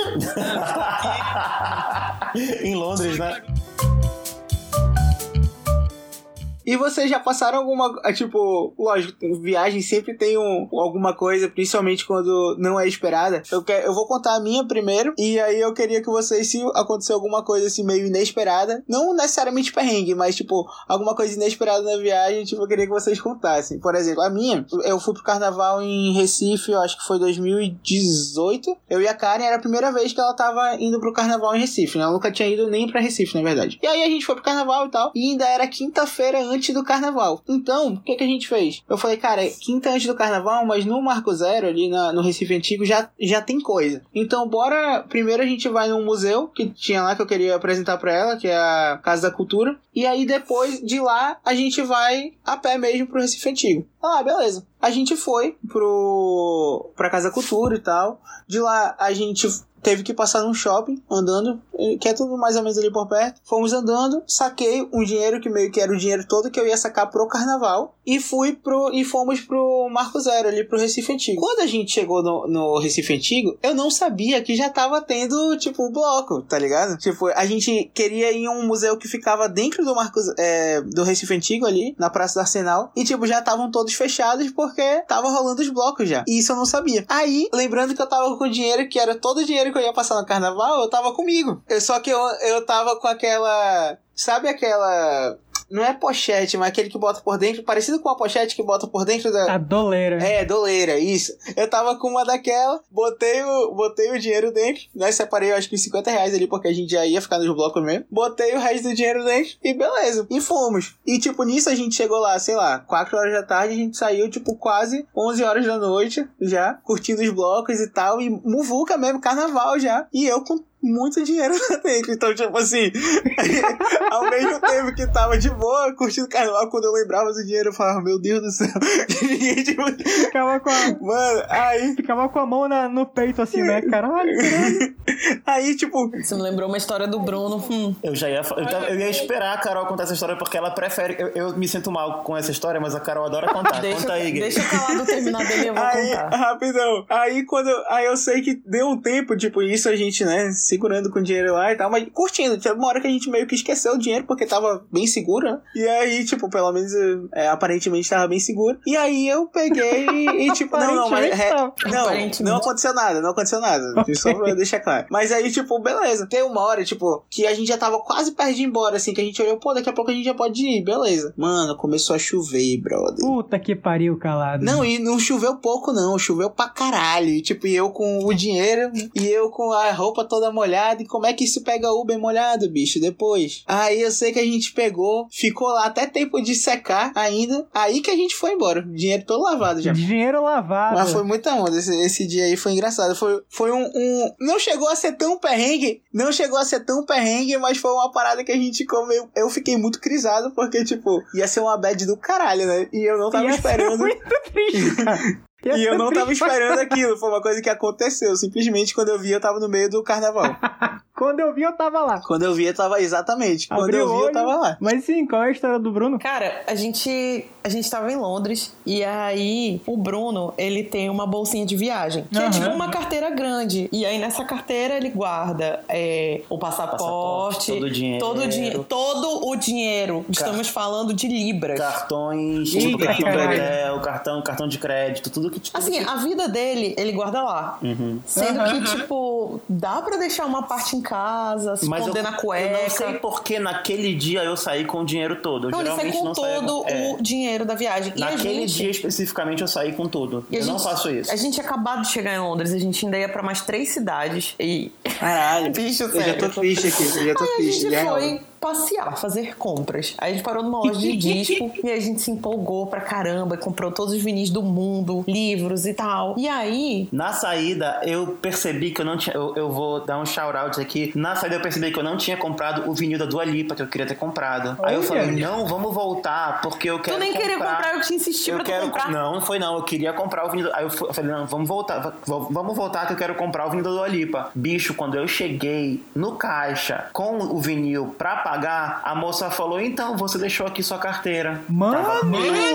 em Londres, né? E vocês já passaram alguma. ah, Tipo, lógico, viagem sempre tem um, alguma coisa, principalmente quando não é esperada. Eu, quero, eu vou contar a minha primeiro, e aí eu queria que vocês, se acontecer alguma coisa assim meio inesperada, não necessariamente perrengue, mas tipo, alguma coisa inesperada na viagem, tipo, eu queria que vocês contassem. Por exemplo, a minha, eu fui pro carnaval em Recife, eu acho que foi 2018. Eu e a Karen era a primeira vez que ela tava indo pro carnaval em Recife, né? Ela nunca tinha ido nem pra Recife, na verdade. E aí a gente foi pro carnaval e tal, e ainda era quinta-feira antes do carnaval. Então, o que, que a gente fez? Eu falei, cara, quinta antes do carnaval, mas no Marco Zero, ali na- no Recife Antigo, já, já tem coisa. Então, bora. Primeiro a gente vai num museu que tinha lá que eu queria apresentar pra ela, que é a Casa da Cultura. E aí depois de lá a gente vai a pé mesmo pro Recife Antigo. Ah, beleza. A gente foi pro pra Casa Cultura e tal. De lá a gente teve que passar num shopping andando, que é tudo mais ou menos ali por perto. Fomos andando, saquei um dinheiro que meio que era o dinheiro todo que eu ia sacar pro carnaval e fui pro e fomos pro Marco Zero ali pro Recife Antigo. Quando a gente chegou no, no Recife Antigo, eu não sabia que já tava tendo tipo bloco, tá ligado? Tipo, a gente queria ir em um museu que ficava dentro do Marco é, do Recife Antigo ali, na Praça do Arsenal, e tipo, já estavam todos fechados porque tava rolando os blocos já. E isso eu não sabia. Aí, lembrando que eu tava com dinheiro que era todo o dinheiro que eu ia passar no carnaval, eu tava comigo. Eu, só que eu, eu tava com aquela. Sabe aquela. Não é pochete, mas aquele que bota por dentro, parecido com a pochete que bota por dentro da. A doleira. É, doleira, isso. Eu tava com uma daquela, botei o, botei o dinheiro dentro, né? Separei, acho que uns 50 reais ali, porque a gente já ia ficar nos blocos mesmo. Botei o resto do dinheiro dentro e beleza. E fomos. E, tipo, nisso a gente chegou lá, sei lá, 4 horas da tarde, a gente saiu, tipo, quase 11 horas da noite já, curtindo os blocos e tal. E muvuca mesmo, carnaval já. E eu com muito dinheiro [laughs] lá dentro. Então, tipo assim, [laughs] ao mesmo tempo que tava de boa, curtindo carnaval, quando eu lembrava do dinheiro, eu falava, meu Deus do céu. [laughs] Tipo, Ficava com a, Mano, aí, ficava com a mão na- no peito, assim, né? Caralho, caralho. aí, tipo, Isso me lembrou uma história do Bruno. Hum. Eu já ia, eu, tava- eu ia esperar a Carol contar essa história porque ela prefere. Eu, eu me sinto mal com essa história, mas a Carol adora contar. Deixa, Conta aí, deixa o calado terminar dele e eu vou aí, contar. rapidão. Aí quando. Aí eu sei que deu um tempo, tipo, isso a gente, né, segurando com o dinheiro lá e tal, mas curtindo. Teve uma hora que a gente meio que esqueceu o dinheiro porque tava bem seguro, né? E aí, tipo, pelo menos é, aparentemente tava bem seguro. E aí eu peguei e, [laughs] tipo, não, não, mas. É- tava. não, não aconteceu nada, não aconteceu nada. [laughs] Só pra deixar claro. Mas aí, tipo, beleza. Tem uma hora, tipo, que a gente já tava quase perto de ir embora, assim, que a gente olhou, pô, daqui a pouco a gente já pode ir, beleza. Mano, começou a chover, brother. Puta que pariu, calado. Não, e não choveu pouco, não. Choveu pra caralho. E, tipo, e eu com o dinheiro e eu com a roupa toda molhada. E como é que se pega Uber molhado, bicho? Depois. Aí eu sei que a gente pegou, ficou lá até tempo de secar ainda. Aí que a gente foi embora. Dinheiro todo lavado já. Dinheiro lavado. Mas foi muita onda. Esse, esse dia aí foi engraçado. Foi, foi um, um- Não chegou a ser tão perrengue. Não chegou a ser tão perrengue, mas foi uma parada que a gente comeu. Eu fiquei muito crisado, porque, tipo, ia ser uma bad do caralho, né? E eu não tava Ia esperando. muito triste, cara. [laughs] Ia E eu não tava esperando aquilo, foi uma coisa que aconteceu. Simplesmente quando eu vi, eu tava no meio do carnaval. [laughs] Quando eu vi, eu tava lá. Quando eu vi, eu tava exatamente. Quando Abri eu o vi, eu olho. tava lá. Mas sim, qual é a história do Bruno? Cara, a gente, a gente tava em Londres e aí o Bruno, ele tem uma bolsinha de viagem, que é Aham. tipo uma carteira grande. E aí nessa carteira ele guarda é, o passaporte, Passaporte, todo o dinheiro. todo o, dinhe- todo o dinheiro. Estamos falando de libras. Cartões, Ih, tipo, cartão de caralho. hotel, cartão, cartão de crédito, tudo que tudo Assim, que... a vida dele, ele guarda lá. Uhum. Sendo Aham. que, tipo, dá pra deixar uma parte em casa, se Mas eu, esconder na cueca. eu não sei porque naquele dia eu saí com o dinheiro todo. Eu Não, ele sai geralmente com não todo com... é. o dinheiro da viagem. E a Naquele gente- dia especificamente eu saí com tudo. E a eu não gente- faço isso. A gente tinha acabado de chegar em Londres, a gente ainda ia pra mais três cidades. E. Caralho. [laughs] Bicho, Eu já sério. tô triste aqui, eu já tô Aí a triste. gente já foi. Passear, fazer compras. Aí a gente parou numa loja de disco [laughs] e a gente se empolgou pra caramba, comprou todos os vinis do mundo, livros e tal. E aí. Na saída, eu percebi que eu não tinha. Eu, eu vou dar um shout-out aqui. Na saída, eu percebi que eu não tinha comprado o vinil da Dua Lipa, que eu queria ter comprado. Aí eu Olha. falei, não, vamos voltar, porque eu quero. tu nem comprar. queria comprar, eu te insisti Eu pra quero. comprar. Não, não foi não. Eu queria comprar o vinil. Aí eu falei, não, vamos voltar. va- Vamos voltar que eu quero comprar o vinil da Dua Lipa. Bicho, quando eu cheguei no caixa com o vinil pra pagar, a moça falou: então, você deixou aqui sua carteira. Mano!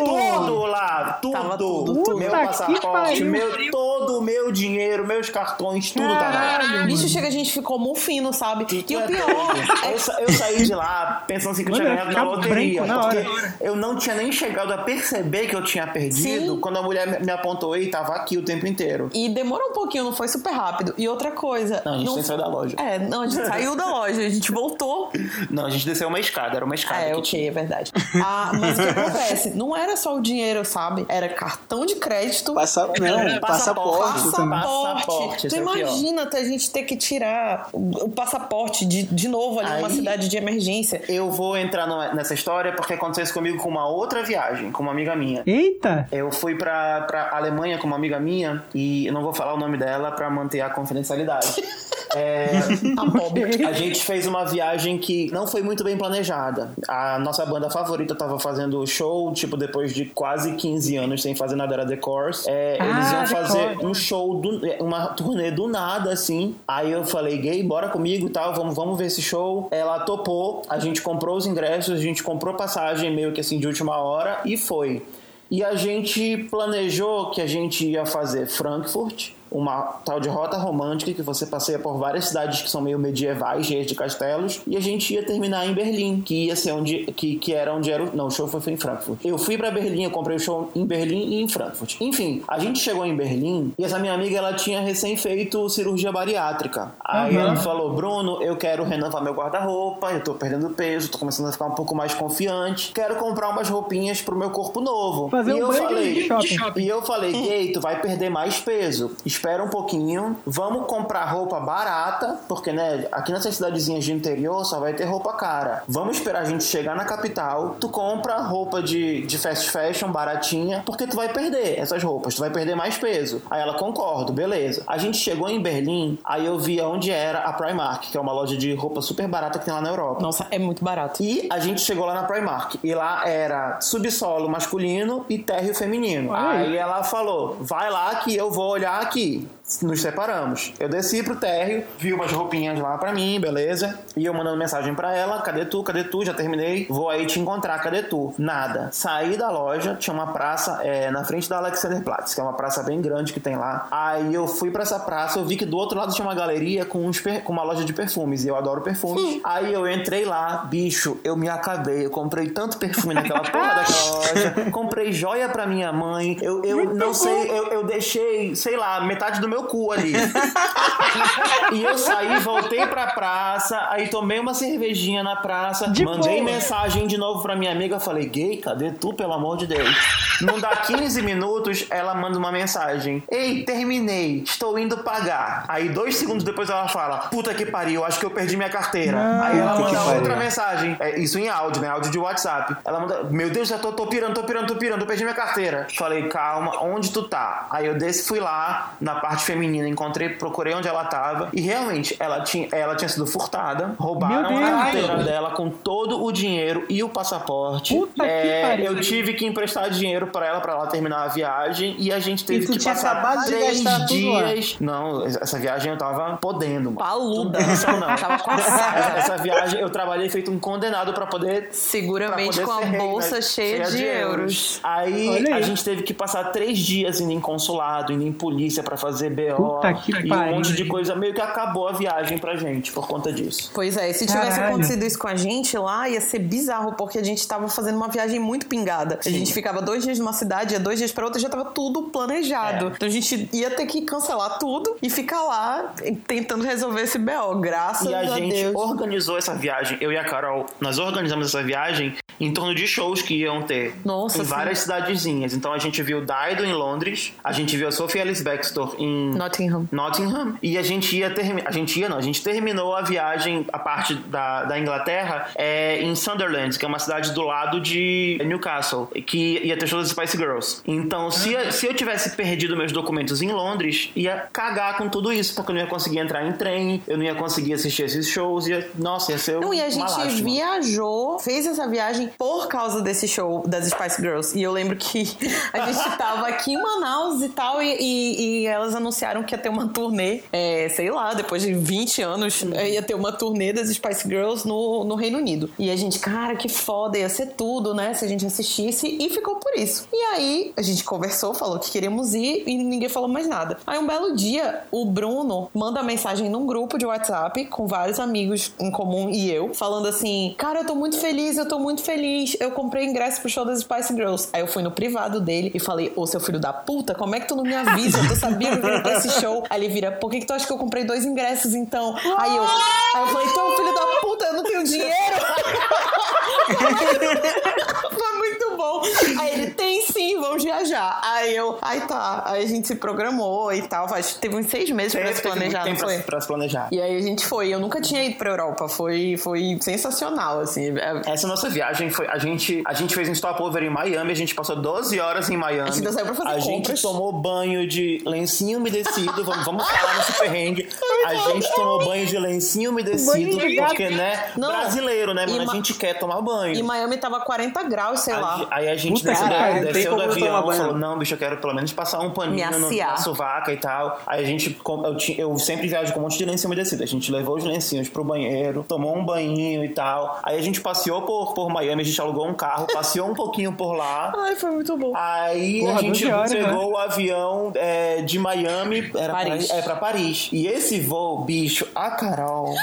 Tudo lá, tudo. Tava tudo, tudo. Meu passaporte, meu, todo o meu dinheiro, meus cartões, tudo tava lá. Caralho, Bicho, chega, a gente ficou mufino, sabe? E o É pior. Eu, sa- eu saí de lá pensando assim que eu tinha ganhado na loteria. na porque hora. eu não tinha nem chegado a perceber que eu tinha perdido Sim. quando a mulher me- apontou e tava aqui o tempo inteiro. E demorou um pouquinho, não foi super rápido. E outra coisa. Não, a gente nem saiu da loja. É, não, a gente saiu da loja, a gente voltou. Não, a gente desceu uma escada, era uma escada É, que ok, tinha. é verdade. Ah, mas o que [laughs] acontece? Não era só o dinheiro, sabe? Era cartão de crédito. Passa... Não, passaporte. também. Passaporte. Passaporte, Tu é imagina a gente ter que tirar o passaporte de, de novo ali numa cidade de emergência. Eu vou entrar numa- nessa história porque aconteceu isso comigo com uma outra viagem, com uma amiga minha. Eita! Eu fui pra, pra Alemanha com uma amiga minha e eu não vou falar o nome dela pra manter a confidencialidade. [laughs] É, [laughs] A pobre. a gente fez uma viagem que não foi muito bem planejada. A nossa banda favorita tava fazendo show, tipo, depois de quase 15 anos sem fazer nada, era The Course. É, Ah, eles iam fazer um show, do- uma turnê do nada, assim. Aí eu falei, gay, bora comigo e tal, vamos, vamos ver esse show. Ela topou, a gente comprou os ingressos, a gente comprou passagem meio que assim de última hora e foi. E a gente planejou que a gente ia fazer Frankfurt, uma tal de rota romântica que você passeia por várias cidades que são meio medievais, cheias de castelos, e a gente ia terminar em Berlim, que ia ser onde que, que era onde era o, não, o show foi, foi em Frankfurt. Eu fui pra Berlim, eu comprei o show em Berlim e em Frankfurt. Enfim, a gente chegou em Berlim e essa minha amiga ela tinha recém feito cirurgia bariátrica. Aí Aham. ela falou: "Bruno, eu quero renovar meu guarda-roupa, eu tô perdendo peso, tô começando a ficar um pouco mais confiante, quero comprar umas roupinhas pro meu corpo novo". Fazer e um eu banho falei, de shopping. e eu falei, gay, tu vai perder mais peso. Espera um pouquinho, vamos comprar roupa barata, porque, né, aqui nessas cidadezinhas de interior só vai ter roupa cara. Vamos esperar a gente chegar na capital, tu compra roupa de, de fast fashion baratinha, porque tu vai perder essas roupas, tu vai perder mais peso. Aí ela, concordo, beleza. A gente chegou em Berlim, aí eu vi onde era a Primark, que é uma loja de roupa super barata que tem lá na Europa. Nossa, é muito barato. E a gente chegou lá na Primark. E lá era subsolo masculino e térreo feminino. Aí ela falou: vai lá que eu vou olhar aqui. России – Nos separamos. Eu desci pro térreo, vi umas roupinhas lá pra mim, beleza. E eu mandando mensagem pra ela: cadê tu? Cadê tu? Já terminei. Vou aí te encontrar, cadê tu? Nada. Saí da loja, tinha uma praça é, na frente da Alexanderplatz, que é uma praça bem grande que tem lá. Aí eu fui pra essa praça, eu vi que do outro lado tinha uma galeria com, uns com uma loja de perfumes. E eu adoro perfumes. Aí eu entrei lá, bicho, eu me acabei. Eu comprei tanto perfume naquela porra daquela [laughs] loja. Comprei joia pra minha mãe. Eu, eu não sei, eu, eu deixei, sei lá, metade do meu cu ali. e eu saí, voltei pra praça, aí tomei uma cervejinha na praça, De mandei boa. mensagem de novo pra minha amiga, falei, gay, cadê tu, pelo amor de Deus? Não dá 15 minutos, ela manda uma mensagem. Ei, terminei, estou indo pagar. Aí dois segundos depois ela fala, puta que pariu, acho que eu perdi minha carteira. Não. Aí ela manda pariu. outra mensagem. É, isso em áudio, né? Áudio de WhatsApp. Ela manda, meu Deus, já tô, tô pirando, tô pirando, tô pirando, eu perdi minha carteira. Falei, calma, onde tu tá? Aí eu desci, fui lá, na parte feminina, encontrei, procurei onde ela tava. E realmente, ela tinha, ela tinha sido furtada, roubaram a carteira dela com todo o dinheiro e o passaporte. Puta que É, pariu. eu tive que emprestar dinheiro pra ela, pra ela terminar a viagem. E a gente teve que passar de três dias. Não, essa viagem eu tava podendo, mano. Paluda. Não não. Tava [laughs] com Essa, essa viagem eu trabalhei feito um condenado pra poder. pra Seguramente poder com a rei, bolsa né? cheia de euros. Aí, Olha a aí. gente teve que passar três dias indo em consulado, indo em polícia pra fazer BO Puta que e um pariu. monte de coisa. Meio que acabou a viagem pra gente por conta disso. Pois é, e se tivesse Caralho. acontecido isso com a gente lá, ia ser bizarro, porque a gente tava fazendo uma viagem muito pingada. A gente ficava dois dias numa cidade, ia dois dias pra outra, já tava tudo planejado. É. Então a gente ia ter que cancelar tudo e ficar lá tentando resolver esse BO. Graças E a a, gente Deus. organizou essa viagem, eu e a Carol, nós organizamos essa viagem em torno de shows que iam ter Nossa, em sim. várias cidadezinhas. Então a gente viu Dido em Londres, a gente viu a Sophie Ellis Bextor em Nottingham. Nottingham e a gente ia terminar. A gente ia, não, a gente terminou a viagem, a parte da, da Inglaterra, é, em Sunderland, que é uma cidade do lado de Newcastle, que ia ter show das Spice Girls. Então, se, eu- se eu tivesse perdido meus documentos em Londres, ia cagar com tudo isso, porque eu não ia conseguir entrar em trem, eu não ia conseguir assistir esses shows, ia, nossa, ia ser Não, e a gente lástima. viajou, fez essa viagem por causa desse show das Spice Girls. E eu lembro que [laughs] a gente tava aqui em Manaus e tal, e, e- e elas anunciaram que ia ter uma turnê, é, sei lá, depois de 20 anos, é, ia ter uma turnê das Spice Girls no, no Reino Unido. E a gente, cara, que foda, ia ser tudo, né? Se a gente assistisse, e ficou por isso. E aí a gente conversou, falou que queríamos ir e ninguém falou mais nada. Aí um belo dia, o Bruno manda mensagem num grupo de WhatsApp com vários amigos em comum e eu, falando assim: Cara, eu tô muito feliz, eu tô muito feliz. Eu comprei ingresso pro show das Spice Girls. Aí eu fui no privado dele e falei: Ô seu filho da puta, como é que tu não me avisa? Tu sabia que eu esse show? Aí ele vira: Por que, que tu acha que eu comprei dois ingressos então? Aí eu, aí eu falei: Tu é um filho da puta, eu não tenho dinheiro. [laughs] Foi bom. Aí ele tem sim, vamos viajar. Aí eu, aí tá. Aí a gente se programou e tal. Faz, teve uns seis meses pra Teve- se planejar, não tempo pra, foi? pra se planejar. E aí a gente foi. Eu nunca tinha ido pra Europa. Foi, foi sensacional, assim. É- Essa nossa viagem foi. A gente, a gente fez um stopover em Miami, a gente passou 12 horas em Miami. A gente saiu pra fazer A compras. gente tomou banho de lencinho umedecido. [laughs] vamos, vamos falar nesse perrengue. A gente tomou banho de lencinho umedecido, Banho de porque, né? Não. Brasileiro, né? E Mano, ma- a gente quer tomar banho. Em Miami tava 40 graus, sei Aí- lá. Aí a gente Puta desceu, desceu do avião, banho. falou, não, bicho, eu quero pelo menos passar um paninho no, na sovaca e tal. Aí a gente, eu, eu sempre viajo com um monte de lencinho umedecido. A gente levou os lencinhos pro banheiro, tomou um banhinho e tal. Aí a gente passeou por, por Miami, a gente alugou um carro, passeou um pouquinho por lá. [laughs] Ai, foi muito bom. Aí Porra, a gente 12 horas, pegou o avião é, de Miami era Paris. Pra, é, pra Paris. E esse voo, bicho, a Carol. [laughs]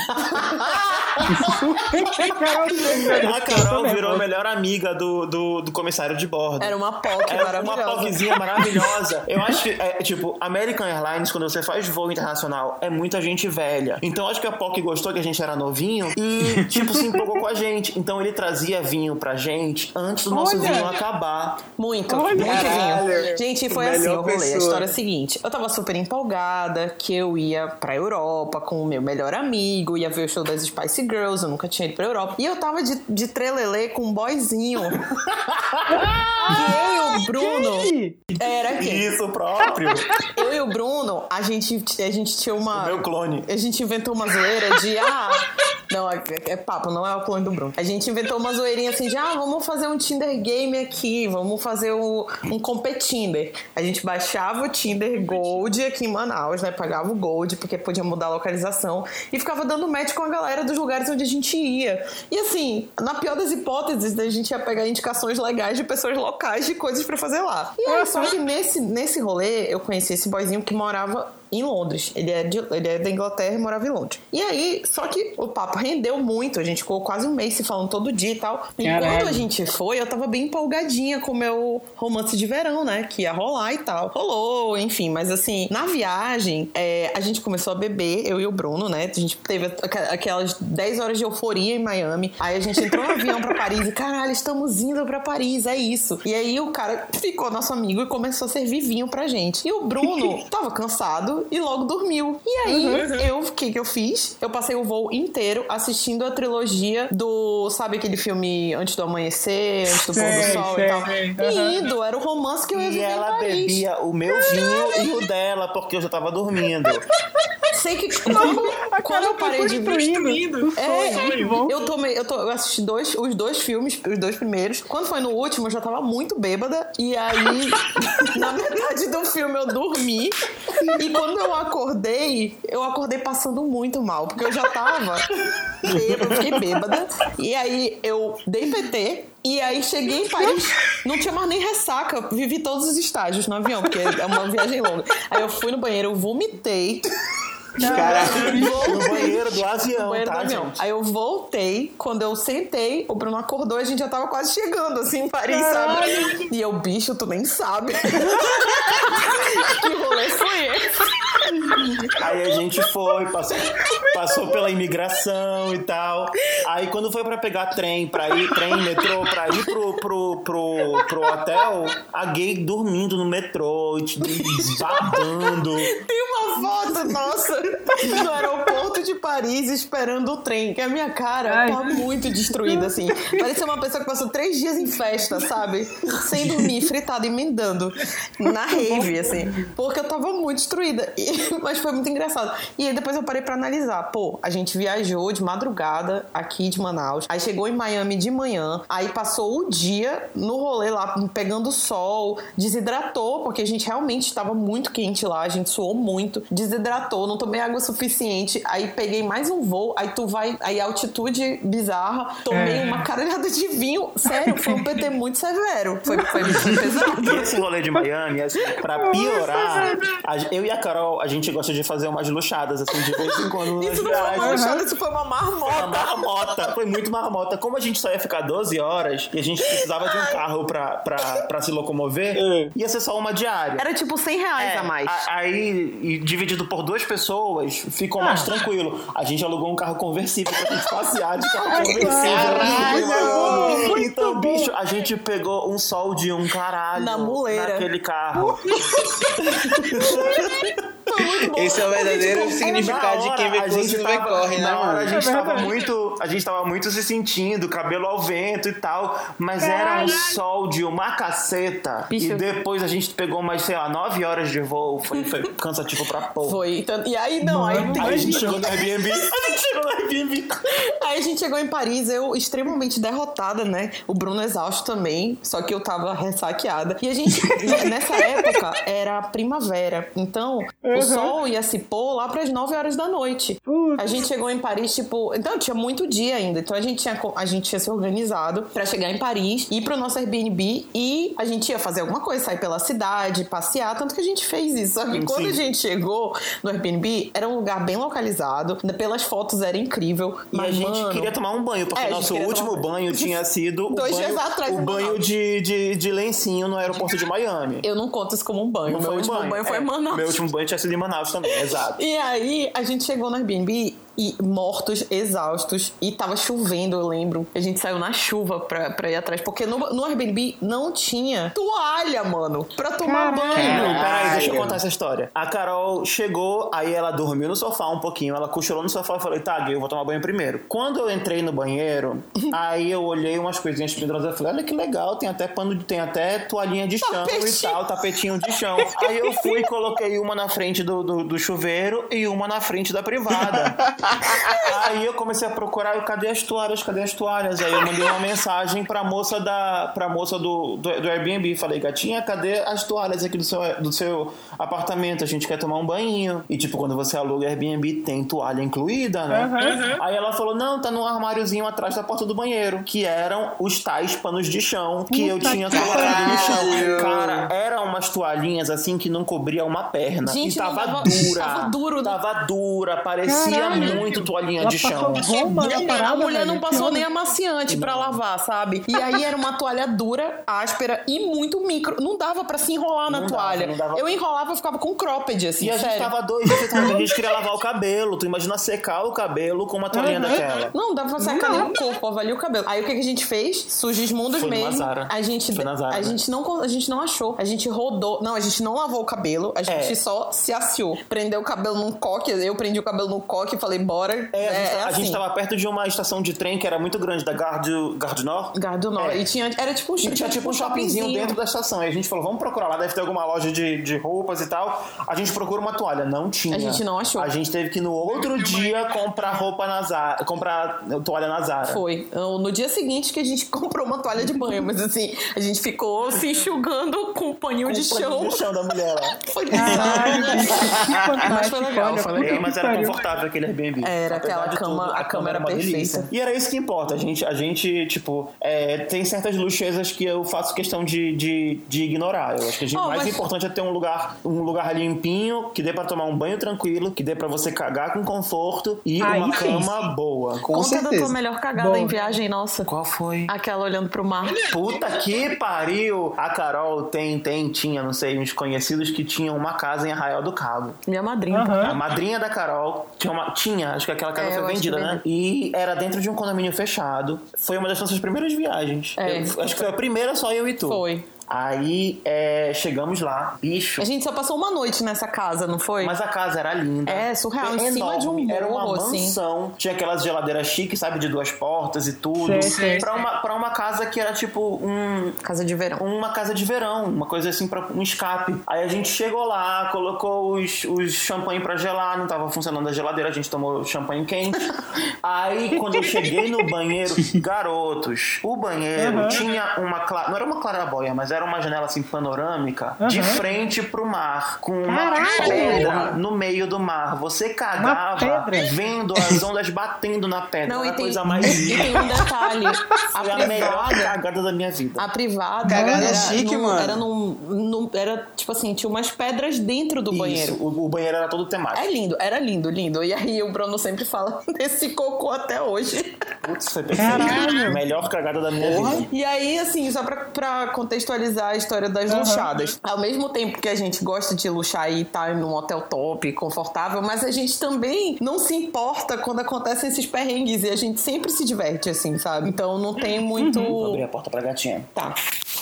a Carol virou a melhor amiga do, do, do comissário de bordo. Era uma POC Era uma maravilhosa. POCzinha maravilhosa. [laughs] Eu acho que, é, tipo, American Airlines, quando você faz voo internacional, é muita gente velha. Então acho que a POC gostou que a gente era novinho e, tipo, se empolgou com a gente. Então ele trazia vinho pra gente antes do nosso Olha! vinho acabar. Muito, Olha! muito Caralho! vinho. Gente, foi Melhor assim o rolê. A história é a seguinte: eu tava super empolgada que eu ia pra Europa com o meu melhor amigo, ia ver o show das Spice Girls, eu nunca tinha ido pra Europa. E eu tava de, de trelelê com um boyzinho. [laughs] que eu e o Bruno. Ih, Era quem? Isso próprio. [laughs] Eu e o Bruno, a gente, a gente tinha uma. Meu clone. A gente inventou uma zoeira de ah. Não, é, é papo, não é o clone do Bruno. A gente inventou uma zoeirinha assim de ah, vamos fazer um Tinder game aqui, vamos fazer um, um Competinder. A gente baixava o Tinder Gold aqui em Manaus, né? Pagava o Gold, porque podia mudar a localização, e ficava dando match com a galera dos lugares onde a gente ia. E assim, na pior das hipóteses, a gente ia pegar indicações legais de pessoas locais de coisas pra fazer lá. E aí, só que nesse, nesse rolê, eu conheci esse boyzinho que morava em Londres. Ele é, de- ele é da Inglaterra e morava em Londres. E aí, só que o papo rendeu muito. A gente ficou quase um mês se falando todo dia e tal. E Caralho. quando a gente foi, eu tava bem empolgadinha com o meu romance de verão, né? Que ia rolar e tal. Rolou, enfim. Mas assim, na viagem, é, a gente começou a beber, eu e o Bruno, né? A gente teve aquelas 10 horas de euforia em Miami. Aí a gente entrou no avião pra Paris e, caralho, estamos indo pra Paris, é isso. E aí o cara ficou nosso amigo e começou a servir vinho pra gente. E o Bruno [laughs] tava cansado e logo dormiu. E aí, eu, o que que eu fiz? Eu passei o voo inteiro assistindo a trilogia do, sabe aquele filme Antes do Amanhecer, Antes do Pôr do Sol sei, e tal. sei. E indo, era o romance que eu ia E viver em ela bebia o meu vinho e o dela, porque eu já tava dormindo. Sei que quando, [laughs] quando eu parei de ver. É, eu tomei, eu, to, eu assisti dois, os dois filmes, os dois primeiros. Quando foi no último, eu já tava muito bêbada. E aí, [laughs] na metade do filme, eu dormi. E quando eu acordei, eu acordei passando muito mal, porque eu já tava bêbada, fiquei bêbada. E aí eu dei PT. E aí cheguei em Paris, não tinha mais nem ressaca, vivi todos os estágios no avião, porque é uma viagem longa. Aí eu fui no banheiro, eu vomitei. Caralho. [laughs] No banheiro do avião, banheiro tá, do avião. gente? Aí eu voltei, quando eu sentei, o Bruno acordou e a gente já tava quase chegando, assim, em Paris, sabe? E eu, bicho, tu nem sabe. [laughs] que rolê foi esse? Aí a gente foi, passou, passou pela imigração e tal. Aí quando foi pra pegar trem, pra ir, trem, metrô, pra ir pro, pro, pro, pro hotel, a gay dormindo no metrô, babando. Tem uma foto nossa no aeroporto de Paris esperando o trem, que a minha cara Ai. tá muito destruída, assim. Parecia uma pessoa que passou três dias em festa, sabe? Sem dormir, fritada, emendando. Na rave, assim. Porque eu tava muito destruída. E- [laughs] mas foi muito engraçado. E aí depois eu parei pra analisar. Pô, a gente viajou de madrugada aqui de Manaus. Aí chegou em Miami de manhã. Aí passou o dia no rolê lá, pegando sol. Desidratou, porque a gente realmente estava muito quente lá. A gente suou muito. Desidratou, não tomei água suficiente. Aí peguei mais um voo. Aí tu vai. Aí altitude bizarra. Tomei É. uma caralhada de vinho. Sério, foi um PT muito severo. Foi, foi [laughs] pesado. Esse rolê de Miami, assim, pra piorar, eu e a Carol, a gente gosta de fazer umas luxadas, assim, de vez em quando. [laughs] Isso não foi uma viagens. luxada, isso foi uma Uma marmota. marmota, foi muito marmota. Como a gente só ia ficar 12 horas e a gente precisava de um carro pra, pra, pra se locomover, É. ia ser só uma diária. Era tipo 100 reais É, a mais. a- Aí, e dividido por duas pessoas, ficou mais tranquilo. A gente alugou um carro conversível pra gente passear de carro conversível. Caralho! Então, bicho, a gente pegou um sol de um caralho Na muleira. naquele carro. [laughs] Foi muito bom. Esse é o verdadeiro Porque, tipo, significado de quem vê a curso gente não vê tava, corre, né, na hora a gente É tava muito, a gente tava muito se sentindo, cabelo ao vento e tal, mas era um sol de uma caceta. Bicho. E depois a gente pegou mais, sei lá, nove horas de voo, foi, foi [laughs] cansativo pra porra. Foi. Então, e aí, não, aí, Mano, tem- Aí a gente chegou no Airbnb, [laughs] a gente chegou no Airbnb. aí a gente chegou em Paris, eu extremamente derrotada, né? O Bruno exausto também, só que eu tava ressaqueada. E a gente, [laughs] nessa época, era primavera. Então, o sol ia se pôr lá pras 9 horas da noite. Putz. A gente chegou em Paris, tipo. Então, tinha muito dia ainda. Então, a gente tinha, a gente tinha se organizado pra chegar em Paris, ir pro nosso Airbnb e a gente ia fazer alguma coisa, sair pela cidade, passear. Tanto que a gente fez isso. Só que quando a gente chegou no Airbnb, era um lugar bem localizado. Pelas fotos era incrível. E mas, a gente mano, queria tomar um banho, porque É, nosso último tomar banho. banho tinha sido o Dois banho, dias atrás, o banho de, de, de lencinho no aeroporto de Miami. Eu não conto isso como um banho. Não Meu um último banho, foi É, Manaus. Meu último banho tinha sido em Manaus também, exato. E aí, a gente chegou no Airbnb e mortos, exaustos, e tava chovendo, eu lembro. A gente saiu na chuva pra, pra ir atrás, porque no, no Airbnb não tinha toalha, mano, pra tomar Caralho. banho. Peraí, deixa eu contar essa história. A Carol chegou, aí ela dormiu no sofá um pouquinho, ela cochilou no sofá e falei, tá, Gui, eu vou tomar banho primeiro. Quando eu entrei no banheiro, [laughs] aí eu olhei umas coisinhas penduradas e falei, olha que legal, tem até pano, de- tem até toalhinha de chão e Tapetinho. tal, tapetinho de chão. Aí eu fui e coloquei uma na frente do, do, do chuveiro e uma na frente da privada. [laughs] Aí eu comecei a procurar, eu, cadê as toalhas, cadê as toalhas? Aí eu mandei uma mensagem pra moça da pra moça do, do, do Airbnb, falei, gatinha, cadê as toalhas aqui do seu, do seu apartamento? A gente quer tomar um banho. E tipo, quando você aluga Airbnb, tem toalha incluída, né? Aí ela falou, não, tá num armáriozinho atrás da porta do banheiro, que eram os tais panos de chão que eu Puta tinha que colocado no chão. Cara, eram umas toalhinhas assim que não cobria uma perna. Gente, e tava dava- dura. tava duro, né? Tava dura, parecia Caralho. Muito toalhinha Ela de chão. passou goma na a parada, mulher não velho. passou Que nem amaciante pra lavar, sabe? E aí era uma toalha dura, áspera e muito micro. Não dava pra se enrolar na Não dava, toalha. não dava. Eu enrolava e ficava com cropped, assim, E a gente sério. tava dois dias, a gente queria lavar o cabelo. Tu imagina secar o cabelo com uma toalhinha daquela. Não, dava pra secar nem o corpo, avalia o cabelo. Aí o que, que a gente fez? Sujos mundos Foi numa mesmo. Zara. A gente, Foi na Zara, a, né? gente não, a gente não achou. A gente rodou. Não, a gente não lavou o cabelo. A gente É. só se aciou. Prendeu o cabelo num coque. Eu prendi o cabelo no coque e falei, bora. É, a, gente, é a assim. gente tava perto de uma estação de trem que era muito grande, da Gare du Nord. Gare du Nord. É. E tinha, era tipo um, E tinha tipo um shoppingzinho dentro da estação. E a gente falou, vamos procurar lá, deve ter alguma loja de, de roupas e tal. A gente procura uma toalha. Não tinha. A gente não achou. A gente teve que no outro dia comprar roupa na Zara, comprar toalha na Zara. Foi. Eu- No dia seguinte que a gente [laughs] comprou uma toalha de banho, mas assim, a gente ficou se enxugando com um paninho Com de o paninho chão. de chão da mulher lá. [laughs] Foi. Caralho, bicho, que fantástico. Mas foi legal, olha, puta É, mas era confortável aquele Airbnb. Airbnb. Era Apesar aquela de cama- a cama era perfeita. delícia. E era isso que importa. A gente, a gente tipo, é, tem certas luxezas que eu faço questão de, de, de ignorar. Eu acho que a gente- Oh, o mais mas- importante é ter um lugar, um lugar limpinho, que dê pra tomar um banho tranquilo, que dê pra você cagar com conforto e Aí uma sim. cama boa. Com Conta da certeza. tua melhor cagada Bom. em viagem, nossa. Qual foi? Aquela olhando pro mar. Puta que pariu! A Carol tem, tem, tinha, não sei, uns conhecidos que tinham uma casa em Arraial do Cabo. Minha madrinha. Aham. A madrinha da Carol tinha, uma, tinha acho que aquela casa É, foi vendida, né? E era dentro de um condomínio fechado. Foi uma das nossas primeiras viagens. É. Eu- acho que foi a primeira só eu e tu. Foi. Aí é, chegamos lá, bicho. A gente só passou uma noite nessa casa, não foi? Mas a casa era linda. É, surreal, em cima de um Era uma morro, assim. mansão. Tinha aquelas geladeiras chiques, sabe? De duas portas e tudo. Sei, sei. Pra, uma, pra uma casa que era tipo um, Casa de verão. uma casa de verão, uma coisa assim para um escape. Aí a gente chegou lá, colocou os, os champanhe pra gelar, não tava funcionando a geladeira, a gente tomou champanhe quente. [laughs] Aí quando eu cheguei no banheiro, garotos, o banheiro Uhum. tinha uma não era uma claraboia, mas era uma janela assim panorâmica de Uhum. frente pro mar, com uma Caralho! pedra no meio do mar. Você cagava vendo as ondas batendo na pedra. Não, era e a tem, coisa mais e tem um detalhe. [laughs] A Foi a melhor privada, cagada da minha vida. a privada Cagada era, chique, num- mano. era num, num- Era tipo assim, tinha umas pedras dentro do Isso, banheiro. o, o banheiro era todo temático. É lindo, era lindo, lindo. E aí o Bruno sempre fala [laughs] desse cocô até hoje. Putz, foi perfeito. Caralho. Melhor cagada da minha Porra. vida. E aí, assim, só pra, pra contextualizar a história das luxadas. Ao mesmo tempo que a gente gosta de luxar e estar num hotel top, confortável, mas a gente também não se importa quando acontecem esses perrengues e a gente sempre se diverte, assim, sabe? Então não tem muito. Vou abrir a porta pra gatinha. Tá.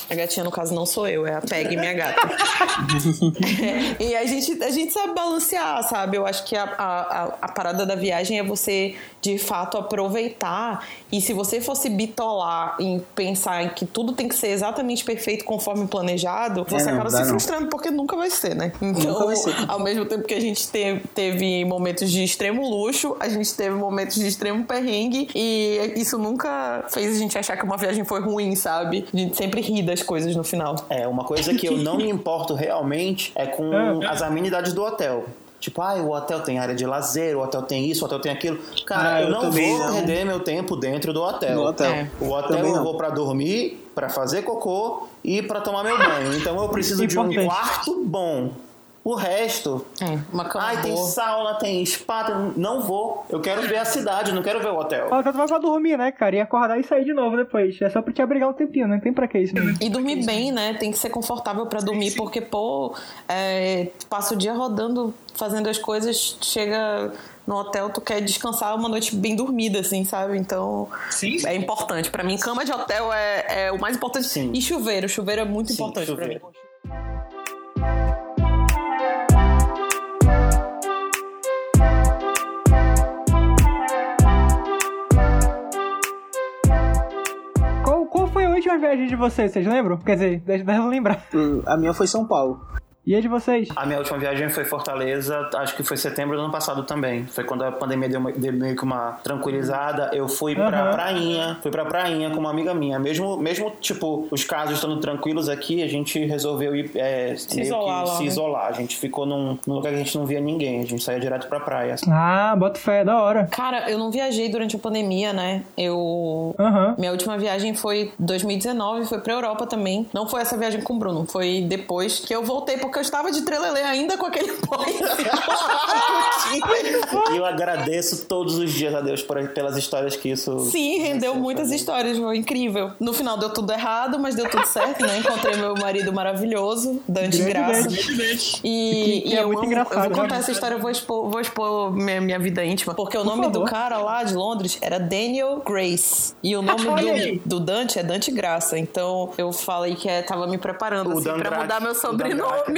A gatinha, no caso, não sou eu, é a Peg, minha gata. [laughs] e a gente, a gente sabe balancear, sabe? Eu acho que a, a, a- parada da viagem é você, de fato, aproveitar. E se você fosse bitolar em pensar em que tudo tem que ser exatamente perfeito conforme planejado, você não, acaba se não. frustrando porque nunca vai ser, né? Então, ser. ao mesmo tempo que a gente te- teve momentos de extremo luxo, a gente teve momentos de extremo perrengue e isso nunca fez a gente achar que uma viagem foi ruim, sabe? A gente sempre ri das coisas no final. É, uma coisa que eu não me importo realmente é com Ah. as amenidades do hotel. Tipo, ah, o hotel tem área de lazer, o hotel tem isso, o hotel tem aquilo. Cara, Ah, eu eu não vou não. perder meu tempo dentro do hotel. No hotel. É. O hotel Também eu não. vou pra dormir, pra fazer cocô e pra tomar meu banho. Então eu preciso de um quarto bom. O resto, É, uma cama ai, tem sauna, tem spa, tem- não vou. Eu quero ver a cidade, não quero ver o hotel. Que tu vai pra dormir, né, cara? E acordar e sair de novo depois. É só pra te abrigar um tempinho, não tem pra que isso. Né? E dormir bem, né? Tem que ser confortável pra dormir, porque, pô, é, passa o dia rodando, fazendo as coisas, chega no hotel, tu quer descansar uma noite bem dormida, assim, sabe? Então, Sim. é importante. Pra mim, cama de hotel é, é o mais importante. Sim. E chuveiro, chuveiro é muito Sim, importante pra mim. Viagem de vocês? Vocês lembram? Quer dizer, deixa eu lembrar. Hum, A minha foi São Paulo. E a de vocês? A minha última viagem foi Fortaleza, acho que foi setembro do ano passado também. Foi quando a pandemia deu, uma- deu meio que uma tranquilizada. Eu fui pra Aham. prainha, fui pra prainha com uma amiga minha. Mesmo, mesmo tipo, os casos estando tranquilos aqui, a gente resolveu ir é, meio isolar que lá, se né? isolar. A gente ficou num, num lugar que a gente não via ninguém. A gente saía direto pra praia. Ah, bota fé, da hora. Cara, eu não viajei durante a pandemia, né? Eu. Aham. Minha última viagem foi 2019, foi pra Europa também. Não foi essa viagem com o Bruno, foi depois que eu voltei, porque eu estava de trelelê ainda com aquele [laughs] boy. E eu agradeço todos os dias a Deus por, pelas histórias que isso. Sim, rendeu muitas histórias, foi incrível. No final deu tudo errado, mas deu tudo certo, né? Encontrei meu marido maravilhoso, Dante Grande Graça. Dante. E, Que- que e é eu, muito amo- engraçado, eu vou contar né? essa história, eu vou expor, vou expor minha, minha vida íntima, porque o nome do favor. cara lá de Londres era Daniel Grace. E o nome do, do Dante é Dante Graça. Então eu falei que é, tava me preparando assim, pra mudar meu O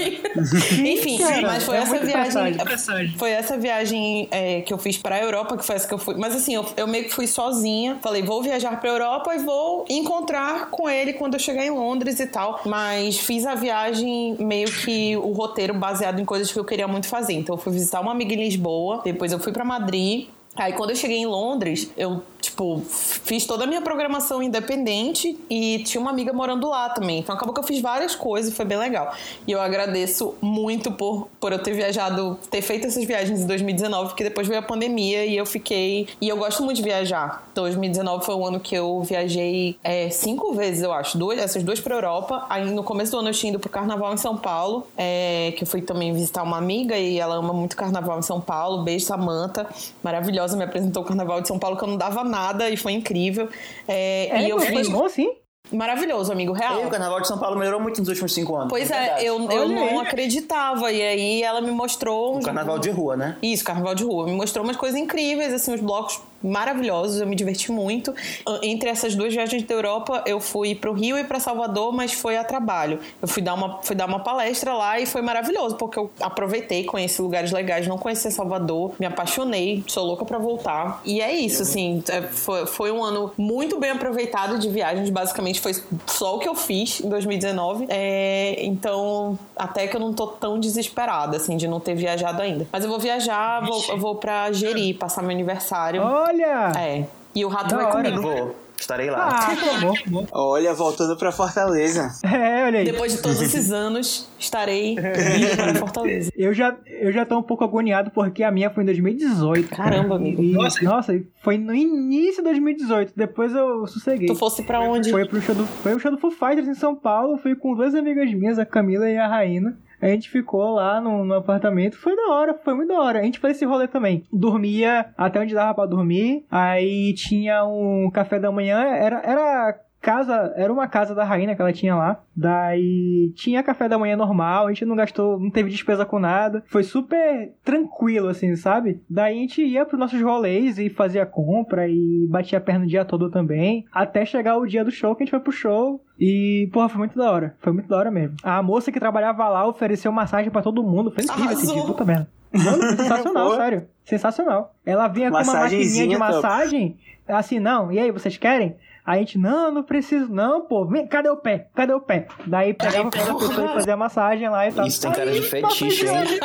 [laughs] Enfim, Cara, mas foi é essa viagem. passagem. Foi essa viagem é, que eu fiz pra Europa, que foi essa que eu fui. Mas assim, eu, eu meio que fui sozinha. Falei, vou viajar pra Europa e vou encontrar com ele quando eu chegar em Londres e tal. Mas fiz a viagem meio que o roteiro baseado em coisas que eu queria muito fazer. Então eu fui visitar uma amiga em Lisboa, depois eu fui pra Madrid. Aí quando eu cheguei em Londres, eu tipo, fiz toda a minha programação independente e tinha uma amiga morando lá também. Então acabou que eu fiz várias coisas e foi bem legal. E eu agradeço muito por, por eu ter viajado, ter feito essas viagens em 2019, porque depois veio a pandemia e eu fiquei. E eu gosto muito de viajar. 2019 foi o ano que eu viajei é, cinco vezes, eu acho. Duas, essas duas pra Europa. Aí no começo do ano eu tinha ido pro carnaval em São Paulo, é, que eu fui também visitar uma amiga e ela ama muito carnaval em São Paulo. Beijo, Samanta. Maravilhosa, me apresentou o carnaval de São Paulo que eu não dava nada e foi incrível. É, É, e eu fiz. foi bom assim? Maravilhoso, amigo real. E o Carnaval de São Paulo melhorou muito nos últimos cinco anos. Pois é, verdade. eu, eu não acreditava. E aí ela me mostrou. O uns- Carnaval de rua, né? Isso, carnaval de rua. Me mostrou umas coisas incríveis, assim, uns blocos maravilhosos, eu me diverti muito. Entre essas duas viagens da Europa, eu fui pro Rio e pra Salvador, mas foi a trabalho. Eu fui dar uma, fui dar uma palestra lá e foi maravilhoso, porque eu aproveitei, conheci lugares legais, não conhecia Salvador, me apaixonei, sou louca pra voltar. E é isso, assim, é, foi, foi um ano muito bem aproveitado de viagens, basicamente foi só o que eu fiz em 2019. É, então, até que eu não tô tão desesperada, assim, de não ter viajado ainda. Mas eu vou viajar, vou, eu vou pra Jeri, passar meu aniversário. Olha! É. E o rato Da vai hora. comigo. Vou. Estarei lá. Ah, tá bom, bom. Olha, voltando pra Fortaleza. É, olha aí. Depois de todos esses anos, estarei [laughs] para Fortaleza. Eu já, eu já tô um pouco agoniado porque a minha foi em 2018. Caramba, amigo. E, nossa, foi no início de 2018. Depois eu sosseguei. Tu fosse pra onde? Foi pro show do, foi o show do Foo Fighters em São Paulo. Fui com duas amigas minhas, a Camila e a Raina. A gente ficou lá no, no apartamento. Foi da hora, foi muito da hora. A gente fez esse rolê também. Dormia até onde dava pra dormir. Aí tinha um café da manhã. Era, era casa, era uma casa da rainha que ela tinha lá. Daí tinha café da manhã normal, a gente não gastou, não teve despesa com nada. Foi super tranquilo, assim, sabe? Daí a gente ia pros nossos rolês e fazia compra e batia a perna o dia todo também. Até chegar o dia do show, que a gente foi pro show. E, porra, foi muito da hora. Foi muito da hora mesmo. A moça que trabalhava lá ofereceu massagem pra todo mundo. Foi incrível esse Arrasou. dia, puta merda. Mano, [laughs] sensacional, sério. Sensacional. Ela vinha com uma maquininha de massagem. Assim, não, e aí, vocês querem? Aí a gente, não, não preciso, não, pô, vem, cadê o pé? Cadê o pé? Daí pegava o pé da pessoa e fazia a massagem lá e tal. Isso tem cara de fetiche, hein?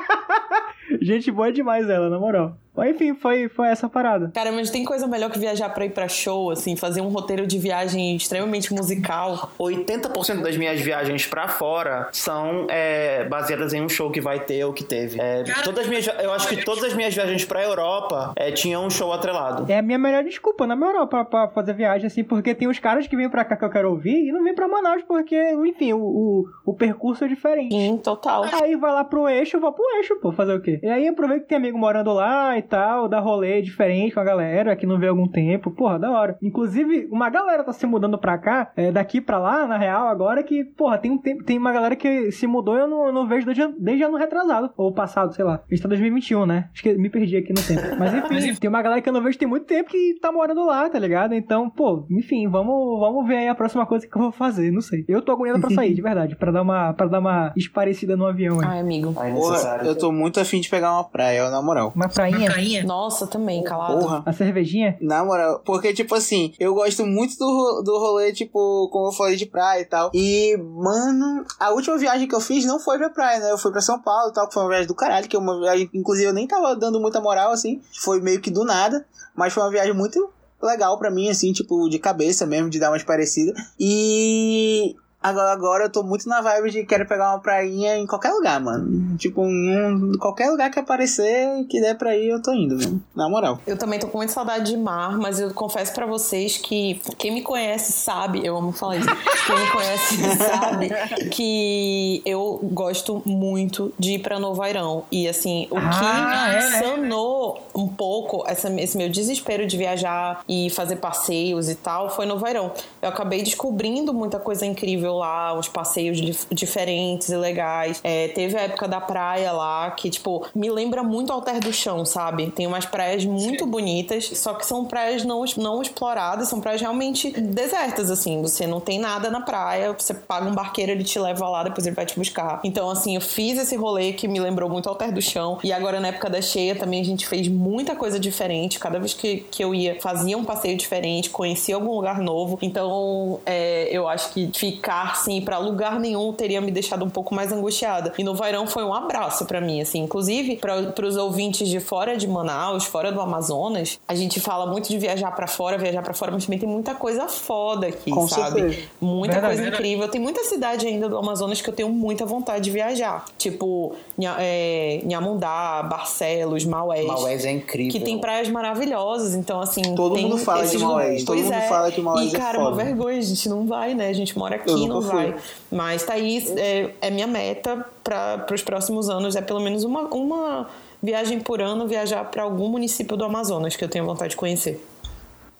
[laughs] Gente boa demais ela, na moral. Mas enfim, foi, foi essa parada. Cara, mas tem coisa melhor que viajar pra ir pra show, assim, fazer um roteiro de viagem extremamente musical. 80% das minhas viagens pra fora são é, baseadas em um show que vai ter ou que teve. É, todas as minhas, eu acho que todas as minhas viagens pra Europa é, tinham um show atrelado. É a minha melhor desculpa, na moral, pra, pra fazer viagem, assim, porque tem os caras que vêm pra cá que eu quero ouvir e não vêm pra Manaus, porque, enfim, o, o, o percurso é diferente. Sim, total. Aí vai lá pro eixo, eu vou pro eixo, pô, fazer o quê? E aí aproveita que tem amigo morando lá e tal, dá rolê diferente com a galera que não vê há algum tempo, porra, da hora. Inclusive, uma galera tá se mudando pra cá, é, daqui pra lá, na real, agora que, porra, tem um tempo, tem uma galera que se mudou e eu não, não vejo desde, desde ano retrasado, ou passado, sei lá. A gente tá em 2021, né? Acho que me perdi aqui no tempo. Mas enfim, tem uma galera que eu não vejo tem muito tempo que tá morando lá, tá ligado? Então, pô, enfim, vamos, vamos ver aí a próxima coisa que eu vou fazer, não sei. Eu tô agoniado pra sair, de verdade, pra dar uma, pra dar uma esparecida no avião aí. Ai, amigo. Porra, necessário. eu tô muito afim de pegar uma praia, na moral. Uma prainha, Nossa, também, calado. Porra. a cervejinha. Na moral, porque, tipo assim, eu gosto muito do, do rolê, tipo, como eu falei, de praia e tal. E, mano, a última viagem que eu fiz não foi pra praia, né? Eu fui pra São Paulo e tal, que foi uma viagem do caralho, que é uma viagem, inclusive, eu nem tava dando muita moral, assim. Foi meio que do nada, mas foi uma viagem muito legal pra mim, assim, tipo, de cabeça mesmo, de dar umas parecidas. E. Agora, agora eu tô muito na vibe de quero pegar uma prainha em qualquer lugar, mano. Tipo, um, qualquer lugar que aparecer, que der pra ir, eu tô indo, mano. Na moral. Eu também tô com muita saudade de mar, mas eu confesso pra vocês que quem me conhece sabe, eu amo falar isso. Quem me conhece [laughs] sabe que eu gosto muito de ir pra Novo Airão. E assim, o Ah, que é, sanou um pouco essa, esse meu desespero de viajar e fazer passeios e tal foi Novo Airão. Eu acabei descobrindo muita coisa incrível lá, uns passeios dif- diferentes e legais. É, teve a época da praia lá, que, tipo, me lembra muito Alter do Chão, sabe? Tem umas praias muito bonitas, só que são praias não, não exploradas, são praias realmente desertas, assim. Você não tem nada na praia, você paga um barqueiro, ele te leva lá, depois ele vai te buscar. Então, assim, eu fiz esse rolê que me lembrou muito Alter do Chão. E agora, na época da cheia, também a gente fez muita coisa diferente. Cada vez que, que eu ia, fazia um passeio diferente, conhecia algum lugar novo. Então, é, eu acho que ficar lugar, sim, ir pra lugar nenhum teria me deixado um pouco mais angustiada. E no Vairão foi um abraço para mim, assim. Inclusive, para os ouvintes de fora de Manaus, fora do Amazonas, a gente fala muito de viajar para fora, viajar para fora, mas também tem muita coisa foda aqui, Com sabe? certeza. Muita Verdade. coisa incrível. Tem muita cidade ainda do Amazonas que eu tenho muita vontade de viajar. Tipo, é, Nhamundá, Barcelos, Maués. Maués é incrível. Que tem praias maravilhosas, então assim. Todo tem mundo fala de Maués, todo mundo é. fala que Maués E, é cara, é uma foda. vergonha, a gente não vai, né? A gente mora aqui Não fui. vai. Mas tá aí, é, é minha meta para os próximos anos. É pelo menos uma, uma viagem por ano viajar para algum município do Amazonas que eu tenho vontade de conhecer.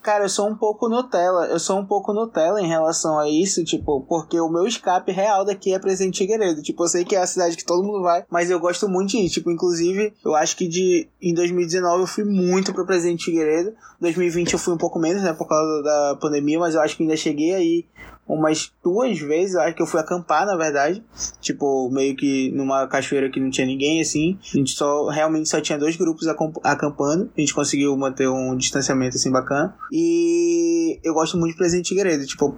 Cara, eu sou um pouco Nutella. Eu sou um pouco Nutella em relação a isso, tipo, porque o meu escape real daqui é Presidente Figueiredo. Tipo, eu sei que é a cidade que todo mundo vai, mas eu gosto muito de ir. Tipo, inclusive, eu acho que de em 2019 eu fui muito pro Presidente Figueiredo. 2020 eu fui um pouco menos, né, por causa da pandemia, mas eu acho que ainda cheguei aí umas duas vezes, eu acho que eu fui acampar, na verdade. Tipo, meio que numa cachoeira que não tinha ninguém, assim. A gente só, realmente só tinha dois grupos acampando. A gente conseguiu manter um distanciamento, assim, bacana. E eu gosto muito de Presidente Figueiredo, tipo,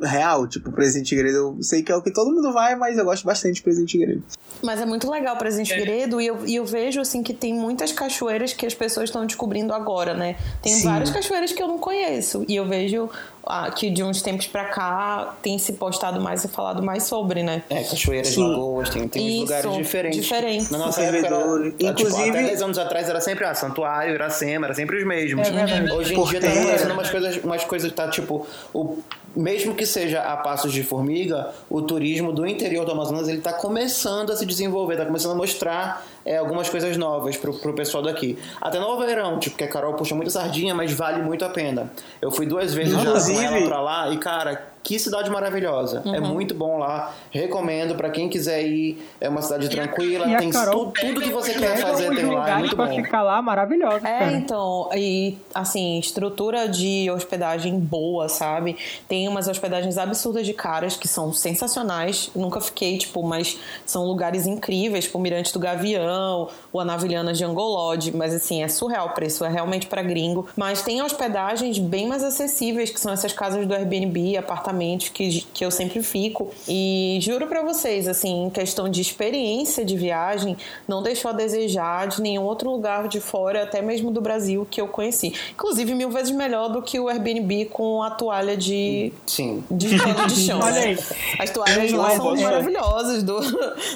real, tipo, Presidente Figueiredo. Eu sei que é o que todo mundo vai, mas eu gosto bastante de Presidente Figueiredo. Mas é muito legal o Presidente Figueiredo e eu, e eu vejo assim que tem muitas cachoeiras que as pessoas estão descobrindo agora, né? Tem Sim. várias cachoeiras que eu não conheço e eu vejo ah, que de uns tempos pra cá tem se postado mais e falado mais sobre, né? É, cachoeiras, Sim. lagoas, tem, tem Isso, lugares diferentes. diferentes. Na nossa época, era, tipo, Inclusive- até 10 anos atrás era sempre ah, Santuário, Iracema, era sempre os mesmos. É verdade. Hoje em dia tá acontecendo umas coisas, umas coisas que tá tipo, o, mesmo que seja a passos de formiga, o turismo do interior do Amazonas ele tá começando a se desenvolver, tá começando a mostrar é, algumas coisas novas pro, pro pessoal daqui. Até no verão, tipo, que a Carol puxa muita sardinha, mas vale muito a pena. Eu fui duas vezes já com Inclusive- ela pra lá e, cara, que cidade maravilhosa. É Uhum. muito bom lá. Recomendo pra quem quiser ir. É uma cidade tranquila, E a tem Carol tudo, tudo que você quer fazer tem lá. É muito pra bom. ficar lá maravilhosos, É, cara. então, e assim, estrutura de hospedagem boa, sabe? Tem umas hospedagens absurdas de caras que são sensacionais. Nunca fiquei, tipo, mas são lugares incríveis, tipo o Mirante do Gavião, o Anavilhanas de Angolode, mas assim, é surreal o preço, é realmente pra gringo. Mas tem hospedagens bem mais acessíveis, que são essas casas do Airbnb, apartamentos que, que eu sempre fico. E juro pra vocês, assim, em questão de experiência de viagem, não deixou a desejar de nenhum outro lugar de fora, até mesmo do Brasil, que eu conheci. Inclusive, mil vezes melhor do que o Airbnb com a toalha de, Sim. de pano de chão. [laughs] Olha né? aí. As toalhas lá são maravilhosas do,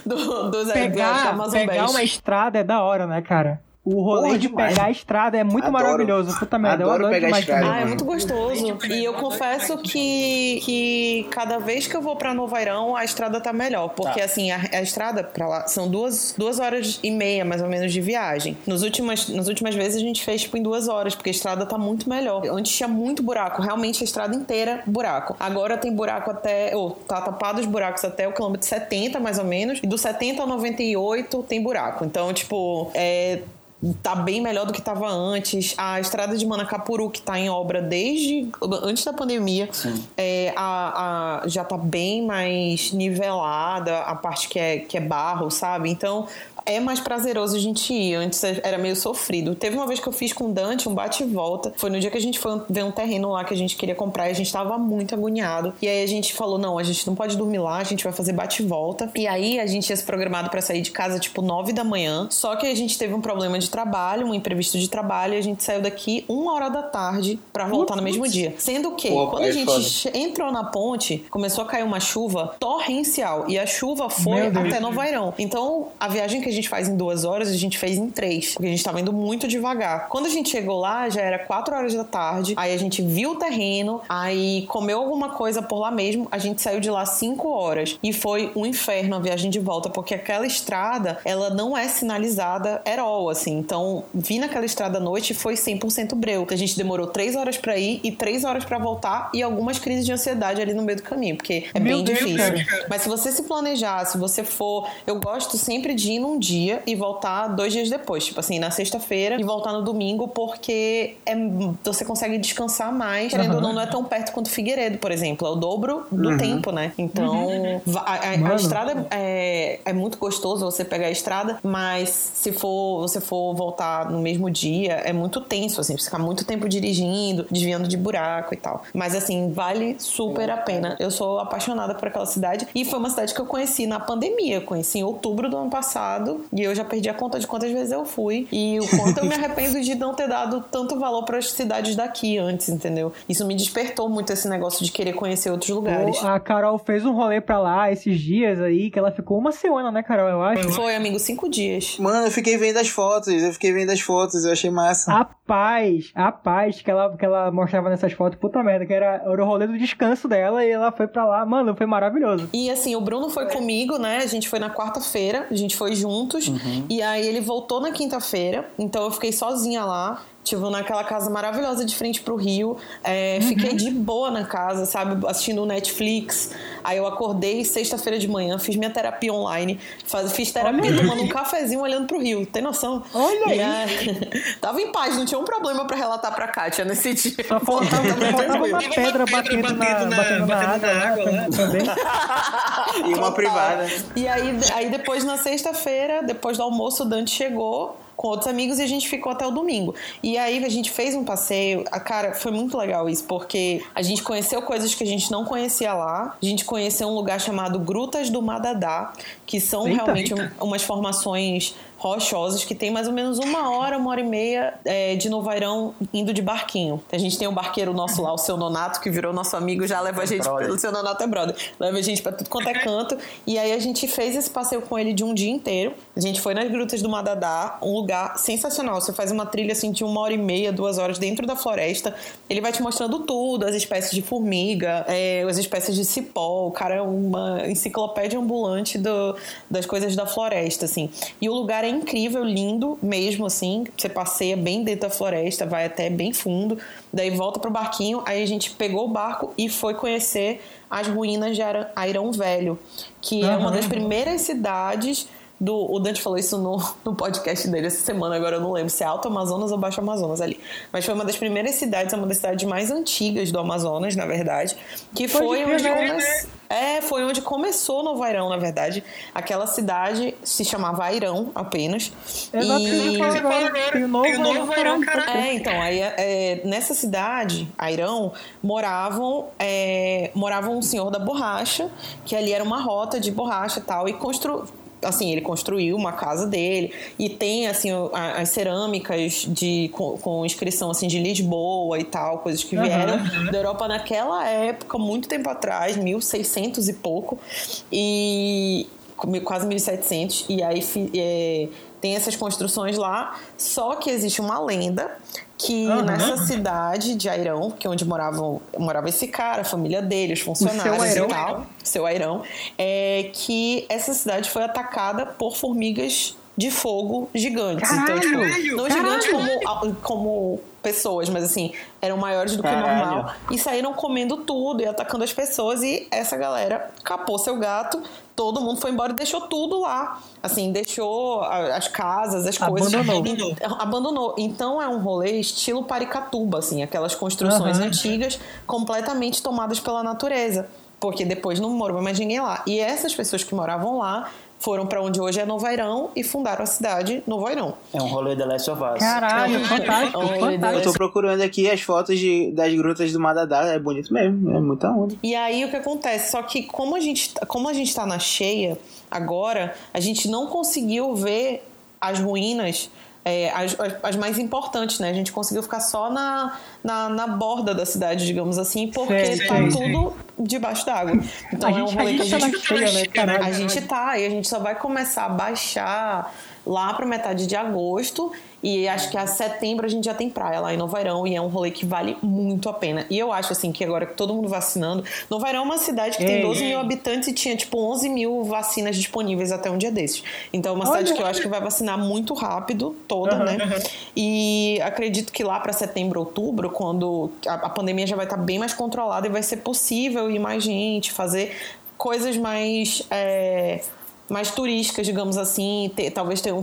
do, dos Airbnb da Pegar, Amazon pegar Best. uma estrada é da hora, né, cara? O rolê Porra, de demais. pegar a estrada é muito Adoro. maravilhoso. Puta merda, eu Adoro adoro pegar a demais estrada. Ah, é muito gostoso. E eu confesso que, que cada vez que eu vou pra Novairão, a estrada tá melhor. Porque, Tá. assim, a, a estrada pra lá são duas, duas horas e meia, mais ou menos, de viagem. Nos últimas, nas últimas vezes a gente fez, tipo, em duas horas, porque a estrada tá muito melhor. Antes tinha muito buraco, realmente a estrada inteira buraco. Agora tem buraco até. Ou tá tapado os buracos até o quilômetro 70, mais ou menos. E do 70 ao 98 tem buraco. Então, tipo, é tá bem melhor do que tava antes. A estrada de Manacapuru, que tá em obra desde antes da pandemia, é, a, a- já tá bem mais nivelada, a parte que é, que é barro, sabe? Então é mais prazeroso a gente ir. Antes era meio sofrido. Teve uma vez que eu fiz com o Dante um bate e volta. Foi no dia que a gente foi ver um terreno lá que a gente queria comprar e a gente tava muito agoniado. E aí a gente falou: não, a gente não pode dormir lá, a gente vai fazer bate e volta. E aí a gente tinha se programado pra sair de casa tipo 9 da manhã. Só que a gente teve um problema de trabalho, um imprevisto de trabalho, e a gente saiu daqui uma hora da tarde pra voltar no mesmo dia. Sendo que, Pô, quando a gente foda. entrou na ponte, começou a cair uma chuva torrencial. E a chuva foi até Novairão. Então, a viagem que a gente faz em duas horas, a gente fez em três. Porque a gente tava indo muito devagar. Quando a gente chegou lá, já era quatro horas da tarde. Aí a gente viu o terreno, aí comeu alguma coisa por lá mesmo. A gente saiu de lá cinco horas. E foi um inferno a viagem de volta, porque aquela estrada, ela não é sinalizada at all, assim. Então, vir naquela estrada à noite foi 100% breu. A gente demorou três horas pra ir e três horas pra voltar e algumas crises de ansiedade ali no meio do caminho, porque é Meu bem Deus, difícil. cara. Mas se você se planejar, se você for. Eu gosto sempre de ir num dia e voltar dois dias depois. Tipo assim, na sexta-feira e voltar no domingo, porque é, você consegue descansar mais. Querendo ou não, não é tão perto quanto Figueiredo, por exemplo. É o dobro do tempo, né? Então, va- a, a- a estrada é, é muito gostoso você pegar a estrada, mas se for você for voltar no mesmo dia, é muito tenso, assim, ficar muito tempo dirigindo, desviando de buraco e tal. Mas, assim, vale super a pena. Eu sou apaixonada por aquela cidade e foi uma cidade que eu conheci na pandemia. Eu conheci em outubro do ano passado e eu já perdi a conta de quantas vezes eu fui e o quanto eu me [laughs] arrependo de não ter dado tanto valor para as cidades daqui antes, entendeu? Isso me despertou muito esse negócio de querer conhecer outros lugares. A Carol fez um rolê pra lá esses dias aí, que ela ficou uma semana, né, Carol? Eu acho. Foi, amigo, cinco dias. Mano, eu fiquei vendo as fotos, eu fiquei vendo as fotos, eu achei massa. A paz, a paz que ela, que ela mostrava nessas fotos, puta merda, que era, era o rolê do descanso dela e ela foi pra lá. Mano, foi maravilhoso. E assim, o Bruno foi comigo, né? A gente foi na quarta-feira, a gente foi juntos. E aí ele voltou na quinta-feira, então eu fiquei sozinha lá. Tipo, naquela casa maravilhosa de frente pro rio. É, Fiquei de boa na casa, sabe? Assistindo o Netflix. Aí eu acordei sexta-feira de manhã, fiz minha terapia online. Faz, fiz terapia tomando um cafezinho olhando pro rio. Tem noção? Olha E aí. aí- [laughs] Tava em paz, não tinha um problema pra relatar pra Kátia nesse dia. Só faltava, só faltava uma pedra batendo na, batendo na água lá também. [laughs] E uma Total. privada. E aí, aí depois, na sexta-feira, depois do almoço, o Dante chegou com outros amigos e a gente ficou até o domingo. E aí a gente fez um passeio. A cara, foi muito legal isso, porque a gente conheceu coisas que a gente não conhecia lá. A gente conheceu um lugar chamado Grutas do Madadá, que são Eita. realmente um- umas formações rochosas que tem mais ou menos uma hora, uma hora e meia é, de Novairão indo de barquinho. A gente tem um barqueiro nosso lá, o seu Nonato, que virou nosso amigo, já leva a gente. brother. O seu Nonato é brother. Leva a gente pra tudo quanto é canto. E aí a gente fez esse passeio com ele de um dia inteiro. A gente foi nas grutas do Madadá, um lugar sensacional. Você faz uma trilha assim de uma hora e meia, duas horas dentro da floresta. Ele vai te mostrando tudo, as espécies de formiga, é, as espécies de cipó. O cara é uma enciclopédia ambulante do- das coisas da floresta, assim. E o lugar é incrível, lindo mesmo, assim. Você passeia bem dentro da floresta, vai até bem fundo. Daí volta pro barquinho. Aí a gente pegou o barco e foi conhecer as ruínas de Airão Velho, que é uma das primeiras cidades do. O Dante falou isso no, [laughs] no podcast dele essa semana, agora eu não lembro se é Alto Amazonas ou Baixo Amazonas ali. Mas foi uma das primeiras cidades, é uma das cidades mais antigas do Amazonas, na verdade. Que foi crer, onde né? começou. É, foi onde começou Novo Airão, na verdade. Aquela cidade se chamava Airão apenas. Exato, e... falou agora. Tem o novo Airão. É, então, aí é, nessa cidade, Airão, moravam, é, morava um senhor da borracha, que ali era uma rota de borracha e tal, e construiu. Assim, ele construiu uma casa dele e tem assim as cerâmicas de com, com inscrição assim de Lisboa e tal, coisas que vieram da Europa naquela época, muito tempo atrás, 1600 e pouco. E quase 1700 e aí é, tem essas construções lá, só que existe uma lenda que Aham. nessa cidade de Airão, que é onde moravam, morava esse cara, a família dele, os funcionários Airão? e tal, seu Airão, é que essa cidade foi atacada por formigas de fogo gigantes. então, tipo, Caralho! não Caralho! gigantes como, como pessoas, mas assim, eram maiores do que o Caralho. normal. E saíram comendo tudo e atacando as pessoas. E essa galera capou seu gato, todo mundo foi embora e deixou tudo lá. Assim, deixou as casas, as coisas. Abandonou. Então, abandonou. Então é um rolê estilo Paricatuba, assim, aquelas construções Aham. antigas completamente tomadas pela natureza. Porque depois não morou mais ninguém lá. E essas pessoas que moravam lá foram pra onde hoje é Novairão e fundaram a cidade Novairão. É um rolê The Last of Us. Caralho, fantástico, Olha, Eu fantástico. tô procurando aqui as fotos de, das grutas do Madadá, é bonito mesmo, é muita onda. E aí o que acontece? Só que como a gente, como a gente tá na cheia agora, a gente não conseguiu ver as ruínas. É, as, as- mais importantes, né? A gente conseguiu ficar só na, na, na borda da cidade, digamos assim, porque Sei, tá sei, tudo debaixo d'água. Então A é um gente, a rolê que a gente tá gente na cheia, né? Caralho. a gente tá, e a gente só vai começar a baixar lá pra metade de agosto. E acho que a setembro a gente já tem praia lá em Novairão e é um rolê que vale muito a pena. E eu acho assim que agora que todo mundo vacinando. Novairão é uma cidade que tem Ei, 12 mil ei. habitantes e tinha tipo 11 mil vacinas disponíveis até um dia desses. Então é uma cidade Olha. que eu acho que vai vacinar muito rápido, toda, né? E acredito que lá pra setembro, outubro, quando a, a pandemia já vai estar bem mais controlada e vai ser possível ir mais gente, fazer coisas mais. é, mais turísticas, digamos assim. Ter, talvez ter, um,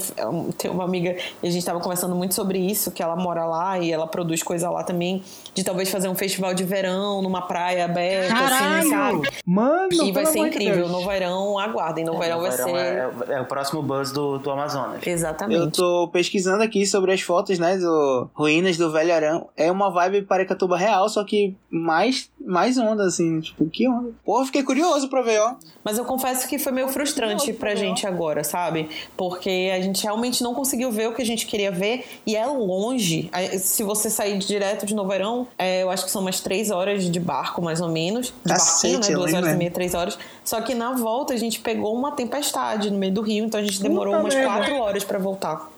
ter uma amiga, e a gente estava conversando muito sobre isso, que ela mora lá e ela produz coisa lá também, de talvez fazer um festival de verão numa praia aberta, assim, sabe? Mano, E vai ser incrível. Deus. No verão, aguardem. No verão vai Verão ser. é, é o próximo buzz do, do Amazonas. Eu Exatamente. tô pesquisando aqui sobre as fotos, né, do Ruínas do Velho Arão. É uma vibe Parecatuba real, só que mais, mais onda, assim, tipo, que onda. Porra, fiquei curioso pra ver, ó. Mas eu confesso que foi meio frustrante pra gente agora, sabe? Porque a gente realmente não conseguiu ver o que a gente queria ver e é longe. Se você sair direto de Noverão, é, eu acho que são umas três horas de barco, mais ou menos. De Cacete, barquinho, né? eu Duas horas e é. meia, três horas. Só que na volta a gente pegou uma tempestade no meio do rio, então a gente demorou Puta umas merda. quatro horas pra voltar.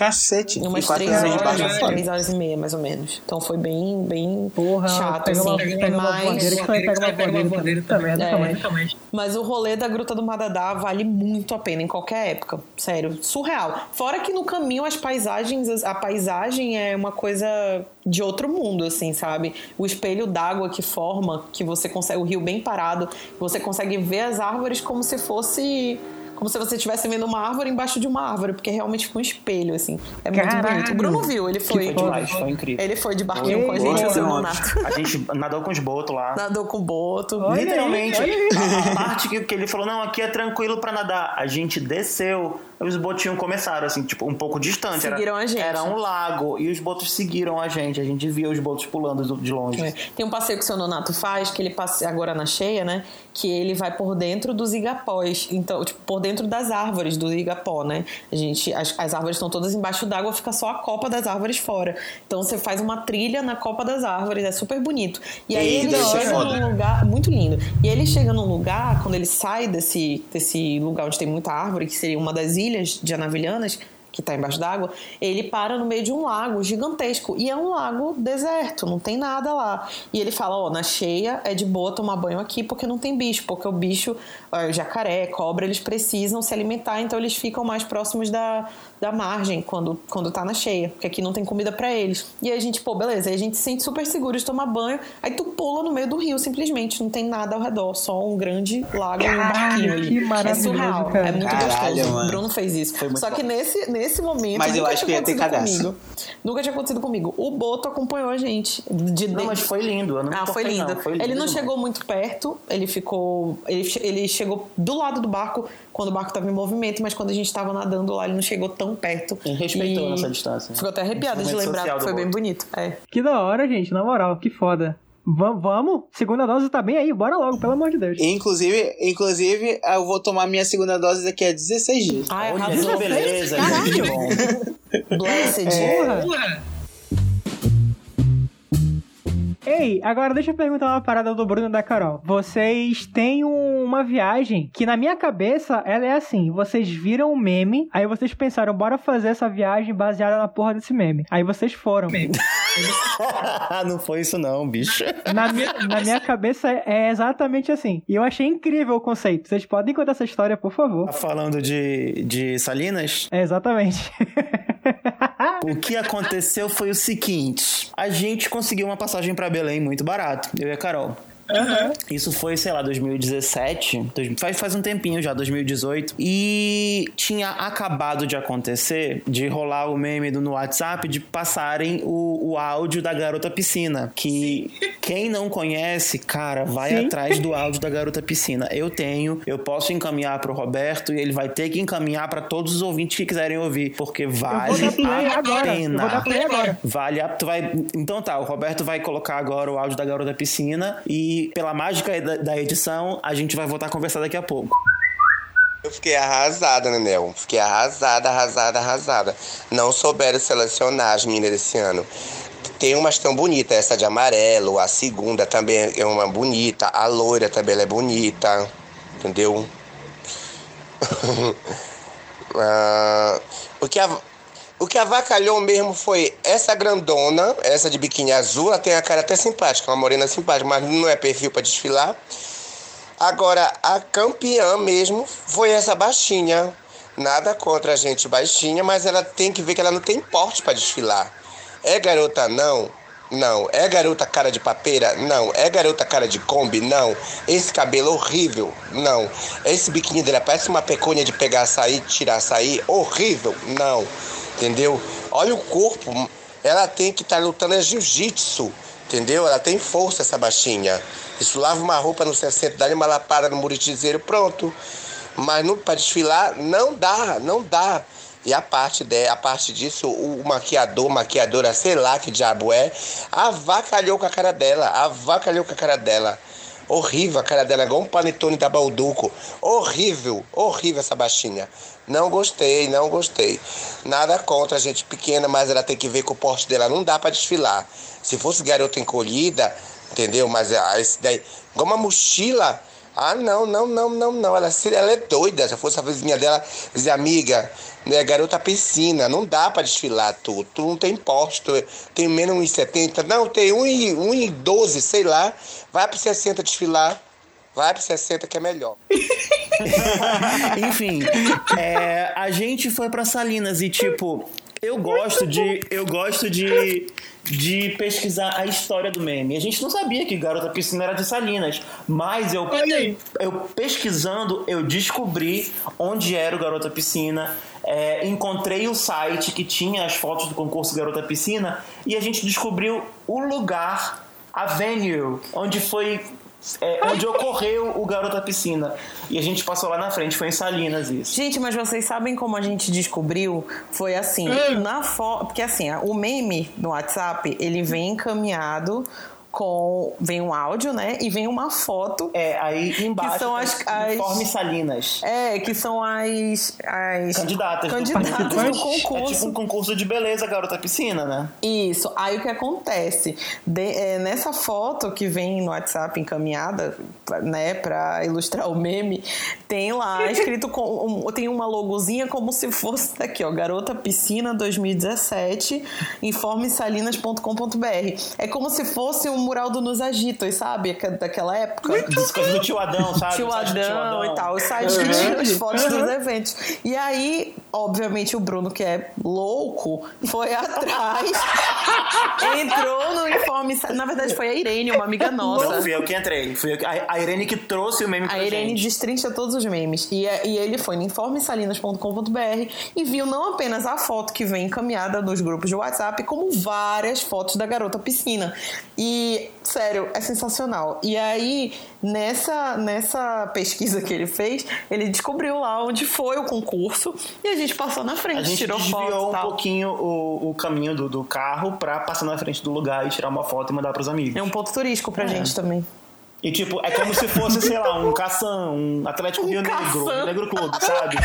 Cacete. Umas e quatro três horas, barco foda. três horas e meia, mais ou menos. Então foi bem, bem Porra, chato, pega uma, assim. uma Mas- que uma também. Mas o rolê da Gruta do Madadá vale muito a pena em qualquer época. Sério, surreal. Fora que no caminho as paisagens, a paisagem é uma coisa de outro mundo, assim, sabe? O espelho d'água que forma, que você consegue, o rio bem parado, você consegue ver as árvores como se fosse. Como se você estivesse vendo uma árvore embaixo de uma árvore, porque realmente fica um espelho, assim. É muito Caralho! bonito. O Bruno viu, ele foi. Foi demais, foi incrível. Ele foi de barquinho com a gente, o. Nonato. A gente nadou com os botos lá. Nadou com boto. Olha Literalmente, aí. a, a parte que, que ele falou, não, aqui é tranquilo pra nadar. A gente desceu, os botinhos começaram, assim, tipo, um pouco distante. Seguiram era, a gente. Era um lago, e os botos seguiram a gente. A gente via os botos pulando do- de longe. É. Tem um passeio que o seu Nonato faz, que ele passa agora na cheia, né? Que ele vai por dentro dos igapós. Então, tipo, por dentro das árvores do igapó, né? A gente, as, as árvores estão todas embaixo d'água, fica só a copa das árvores fora. Então você faz uma trilha na copa das árvores, é super bonito. E aí ele ser chega num lugar muito lindo. E aí ele chega num lugar, quando ele sai desse, desse lugar onde tem muita árvore, que seria uma das ilhas de Anavilhanas, que está embaixo d'água, ele para no meio de um lago gigantesco. E é um lago deserto, não tem nada lá. E ele fala: Ó, na cheia é de boa tomar banho aqui porque não tem bicho, porque o bicho, ó, o jacaré, cobra, eles precisam se alimentar, então eles ficam mais próximos da, da margem quando, quando tá na cheia, porque aqui não tem comida para eles. E aí a gente, pô, beleza, aí a gente se sente super seguro de tomar banho, aí tu pula no meio do rio simplesmente, não tem nada ao redor, só um grande lago e um Caralho, barquinho ali. que é maravilhoso, surreal, cara. é muito Caralho, gostoso. mano. O Bruno fez isso. Foi muito Só que bom. nesse, nesse momento, Mas eu nunca acho tinha que ia ter comigo. Nunca tinha acontecido comigo. O Boto acompanhou a gente. De, Não, de- mas foi lindo. Eu não ah, foi lindo. Não. Foi lindo Ele não demais. chegou muito perto, ele ficou. Ele, ele chegou do lado do barco quando o barco estava em movimento, mas quando a gente estava nadando lá, ele não chegou tão perto. Ele respeitou E nossa distância. Ficou até arrepiada de lembrar, do foi bem Boto. bonito. É. Que da hora, gente, na moral, que foda. Va- vamos? Segunda dose tá bem aí, bora logo, pelo amor de Deus. Inclusive, inclusive, eu vou tomar minha segunda dose daqui a 16 dias. Ai, Olha, arrasou. que beleza, que bom. Blessed. Porra! Ei, agora deixa eu perguntar uma parada do Bruno e da Carol. Vocês têm um- uma viagem que na minha cabeça ela é assim: vocês viram um meme, aí vocês pensaram, bora fazer essa viagem baseada na porra desse meme. Aí vocês foram. [laughs] [laughs] não foi isso não, bicho. Na minha, na minha cabeça é exatamente assim. E eu achei incrível o conceito. Vocês podem contar essa história, por favor? Tá falando de, de Salinas? É exatamente. [laughs] [laughs] O que aconteceu foi o seguinte: a gente conseguiu uma passagem pra Belém muito barato, eu e a Carol. Isso foi, sei lá, 2017. dois- Faz, faz um tempinho já, 2018. E tinha acabado de acontecer de rolar o meme do, no WhatsApp de passarem o, o áudio da garota piscina. Que quem não conhece, cara, vai Sim. atrás do áudio da garota piscina. Eu tenho, eu posso encaminhar pro Roberto e ele vai ter que encaminhar pra todos os ouvintes que quiserem ouvir. Porque vale a agora. Eu pena. vou dar play agora. Vale a, tu vai, então tá, o Roberto vai colocar agora o áudio da garota piscina e pela mágica da, edição a gente vai voltar a conversar daqui a pouco. Eu fiquei arrasada, Nenel. Fiquei arrasada, arrasada, arrasada. Não souberam selecionar as meninas desse ano. Tem umas tão bonitas, essa de amarelo, a segunda também é uma bonita, a loira também é bonita, entendeu? [laughs] Ah, o, que a- o que avacalhou mesmo foi essa grandona, essa de biquíni azul, ela tem a cara até simpática, uma morena simpática, mas não é perfil para desfilar. Agora, a campeã mesmo foi essa baixinha. Nada contra a gente baixinha, mas ela tem que ver que ela não tem porte para desfilar. É garota não, Não. É garota cara de papeira? Não. É garota cara de Kombi? Não. Esse cabelo horrível? Não. Esse biquíni dela parece uma pecônia de pegar açaí, tirar açaí? Horrível? Não. Entendeu? Olha o corpo. Ela tem que estar tá lutando é jiu-jitsu. Entendeu? Ela tem força, essa baixinha. Isso lava uma roupa no 60, dá uma lapada no muritizeiro, pronto. Mas para desfilar, não dá, não dá. E a parte, de, a parte disso, o maquiador, maquiadora, sei lá que diabo é, avacalhou com a cara dela, avacalhou com a cara dela. Horrível a cara dela, igual um panetone da Balduco. Horrível, horrível essa baixinha. Não gostei, não gostei. Nada contra a gente pequena, mas ela tem que ver que o porte dela não dá para desfilar. Se fosse garota encolhida, entendeu? Mas ah, esse daí, igual uma mochila. Ah, não, não, não, não, não. Ela, ela é doida. Se fosse a vizinha dela, dizer, amiga, né, garota piscina, não dá para desfilar tu. Tu não tem porte, tu tem menos 1,70. Não, tem 1,12, sei lá. Vai pro 60 desfilar. Vai pro 60 que é melhor. [laughs] Enfim, é, a gente foi para Salinas e tipo, eu gosto de eu gosto de de pesquisar a história do meme. A gente não sabia que Garota Piscina era de Salinas, mas eu, eu pesquisando, eu descobri onde era o Garota Piscina. É, encontrei o site que tinha as fotos do concurso Garota Piscina e a gente descobriu o lugar, a venue, onde foi é, onde ocorreu o Garoto da Piscina. E a gente passou lá na frente, foi em Salinas isso. Gente, mas vocês sabem como a gente descobriu? Foi assim, hum. na foto. Porque assim, o meme no WhatsApp, ele vem encaminhado com vem um áudio, né? E vem uma foto. É, aí embaixo que são as, as informe Salinas. É, que são as as candidatas, candidatas do, do concurso. É tipo um concurso de beleza, garota piscina, né? Isso. Aí o que acontece? De, é, nessa foto que vem no WhatsApp encaminhada, né, para ilustrar o meme, tem lá escrito com um, tem uma logozinha como se fosse daqui, ó, garota piscina 2017, informesalinas.com.br. É como se fosse um mural do Nos Agitos, sabe? Daquela época. As coisas do tio Adão, sabe? Tio Adão, e tal. O site que tinha as fotos dos eventos. E aí, obviamente, o Bruno, que é louco, foi [laughs] atrás, entrou no informe. Na verdade, foi a Irene, uma amiga nossa. Não fui eu que entrei. Fui eu, a, Irene que trouxe o meme pra A Irene gente. destrincha todos os memes. E, e ele foi no informesalinas.com.br e viu não apenas a foto que vem encaminhada nos grupos de WhatsApp, como várias fotos da garota piscina. E sério, é sensacional. E aí, nessa, nessa pesquisa que ele fez, ele descobriu lá onde foi o concurso e a gente passou na frente, a gente tirou desviou foto. um pouquinho o, o caminho do, do carro pra passar na frente do lugar e tirar uma foto e mandar pros amigos. É um ponto turístico pra é. gente também. E tipo, é como se fosse, sei lá, um cação, um Atlético um Rio Negro, um Negro Clube, sabe?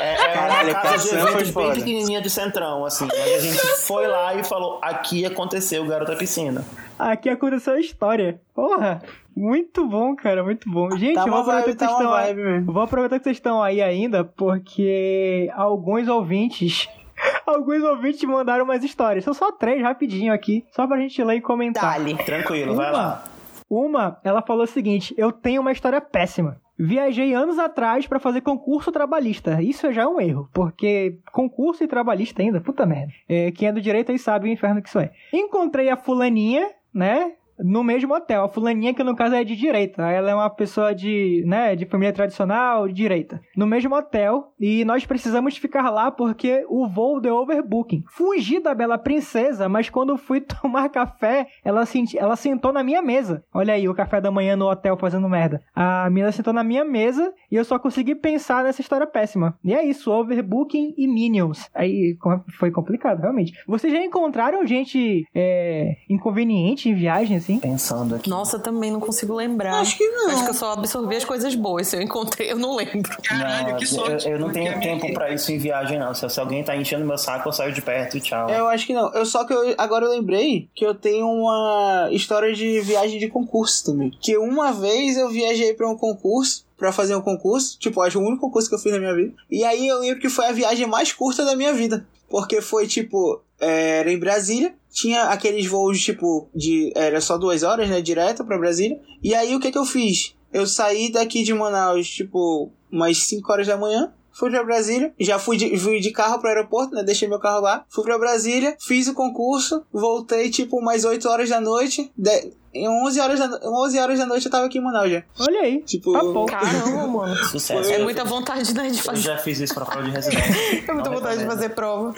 É, é Caralho, uma casa de eventos bem pequenininha de centrão, assim. Mas a gente foi lá e falou, aqui aconteceu o Garota Piscina. Aqui aconteceu a história. Porra! Muito bom, cara, muito bom. Gente, tá vou aproveitar vibe, que vocês tá estão aí. Vou aproveitar que vocês estão aí ainda, porque alguns ouvintes [laughs] Alguns ouvintes mandaram umas histórias. São só três rapidinho aqui, só pra gente ler e comentar. Dali. Tranquilo, vai lá. Uma, ela falou o seguinte: Eu tenho uma história péssima. Viajei anos atrás para fazer concurso trabalhista. Isso já é um erro, porque concurso e trabalhista ainda, puta merda. É, quem é do direito aí sabe o inferno que isso é. Encontrei a fulaninha, né? No mesmo hotel. A fulaninha, que no caso é de direita. Ela é uma pessoa de, né, de família tradicional, de direita. No mesmo hotel. E nós precisamos ficar lá porque o voo deu overbooking. Fugi da bela princesa, mas quando fui [laughs] tomar café, ela, senti, ela sentou na minha mesa. Olha aí, o café da manhã no hotel fazendo merda. A menina sentou na minha mesa e eu só consegui pensar nessa história péssima. E é isso, overbooking e minions. Aí foi complicado, realmente. Vocês já encontraram gente é, inconveniente em viagem, assim? Assim? Pensando aqui. Nossa, também não consigo lembrar. Acho que não. Acho que eu só absorvi as coisas boas. Se eu encontrei, eu não lembro. Caralho, não, que sorte. Eu, eu não tenho tempo pra isso em viagem, não. Se, se, alguém tá enchendo meu saco, eu saio de perto e tchau. Eu acho que não. Eu só que eu, agora eu lembrei que eu tenho uma história de viagem de concurso também. Que uma vez eu viajei pra um concurso para fazer um concurso. Tipo, acho o único concurso que eu fiz na minha vida. E aí eu lembro que foi a viagem mais curta da minha vida. Porque foi tipo, era em Brasília tinha aqueles voos, tipo, de. Era só duas horas, né? Direto pra Brasília. E aí o que que eu fiz? Eu saí daqui de Manaus, tipo, umas 5 horas da manhã. fui pra Brasília, já fui de, fui de carro pro aeroporto, né? Deixei meu carro lá, fui pra Brasília, fiz o concurso, voltei tipo mais 8 horas da noite, de, em 11 horas, da, 11 horas da noite eu tava aqui em Manaus já. Olha aí. Tipo, Tá bom. Caramba, mano. Sucesso. É muita vontade, né, de Eu fazer. já fiz isso pra prova de residência. [laughs] É muita Não vontade de fazer prova.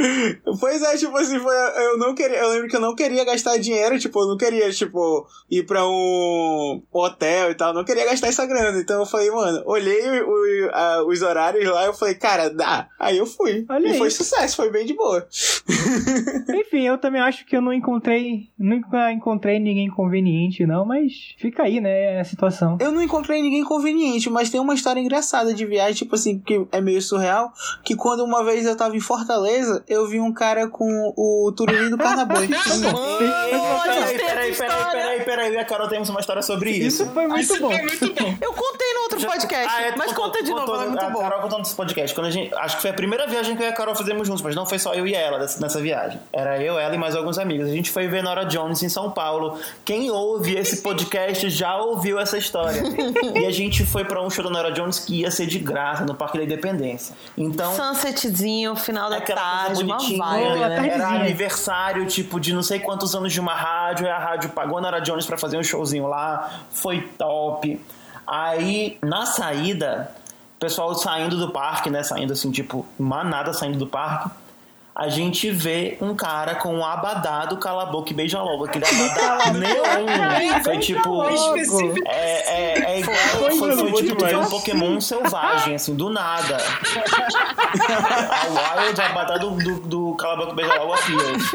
Pois é, tipo assim, foi, eu não queria, eu lembro que eu não queria gastar dinheiro, tipo, eu não queria, tipo, ir pra um hotel e tal, não queria gastar essa grana. Então eu falei, mano, olhei o- o- a- os horários lá, eu falei, cara, dá. Aí eu fui. Olha e aí. foi sucesso, foi bem de boa. Enfim, eu também acho que eu não encontrei. Nunca encontrei ninguém conveniente, não, mas fica aí, né, a situação. Eu não encontrei ninguém conveniente, mas tem uma história engraçada de viagem, tipo assim, que é meio surreal, que quando uma vez eu tava em Fortaleza, eu vi um cara com o tururi do carnaval. [laughs] Mano, Peraí, peraí, peraí, peraí, peraí. A Carol temos uma história sobre isso. Isso foi muito bom. Eu contei no outro podcast, Ah, é, mas contou- conta de novo, contou- é muito a bom. Carol contou nesse podcast. Quando a gente, acho que foi a primeira viagem que eu e a Carol fizemos juntos, mas não foi só eu e ela nessa viagem. Era eu, ela e mais alguns amigos. A gente foi ver Nora Jones em São Paulo. Quem ouve esse podcast já ouviu essa história. [laughs] e a gente foi pra um show da Nora Jones que ia ser de graça no Parque da Independência. Então. Sunsetzinho, final da tarde, uma vibe, né? tarde. Era aniversário, tipo, de não sei quantos anos de uma rádio, e a rádio pagou a Nara Jones pra fazer um showzinho lá, foi top. Aí, na saída, o pessoal saindo do parque, né, saindo assim, tipo, manada saindo do parque, a gente vê um cara com um abadá do Cala a Boca e Beija Logo, aquele abadá neon. [laughs] Foi tipo... É, é, é igual, foi, foi, Foi tipo tu vê um. Pokémon selvagem, assim, do nada. [laughs] A Wild Abadá do, do, do Cala a Boca e Beija Logo Appears.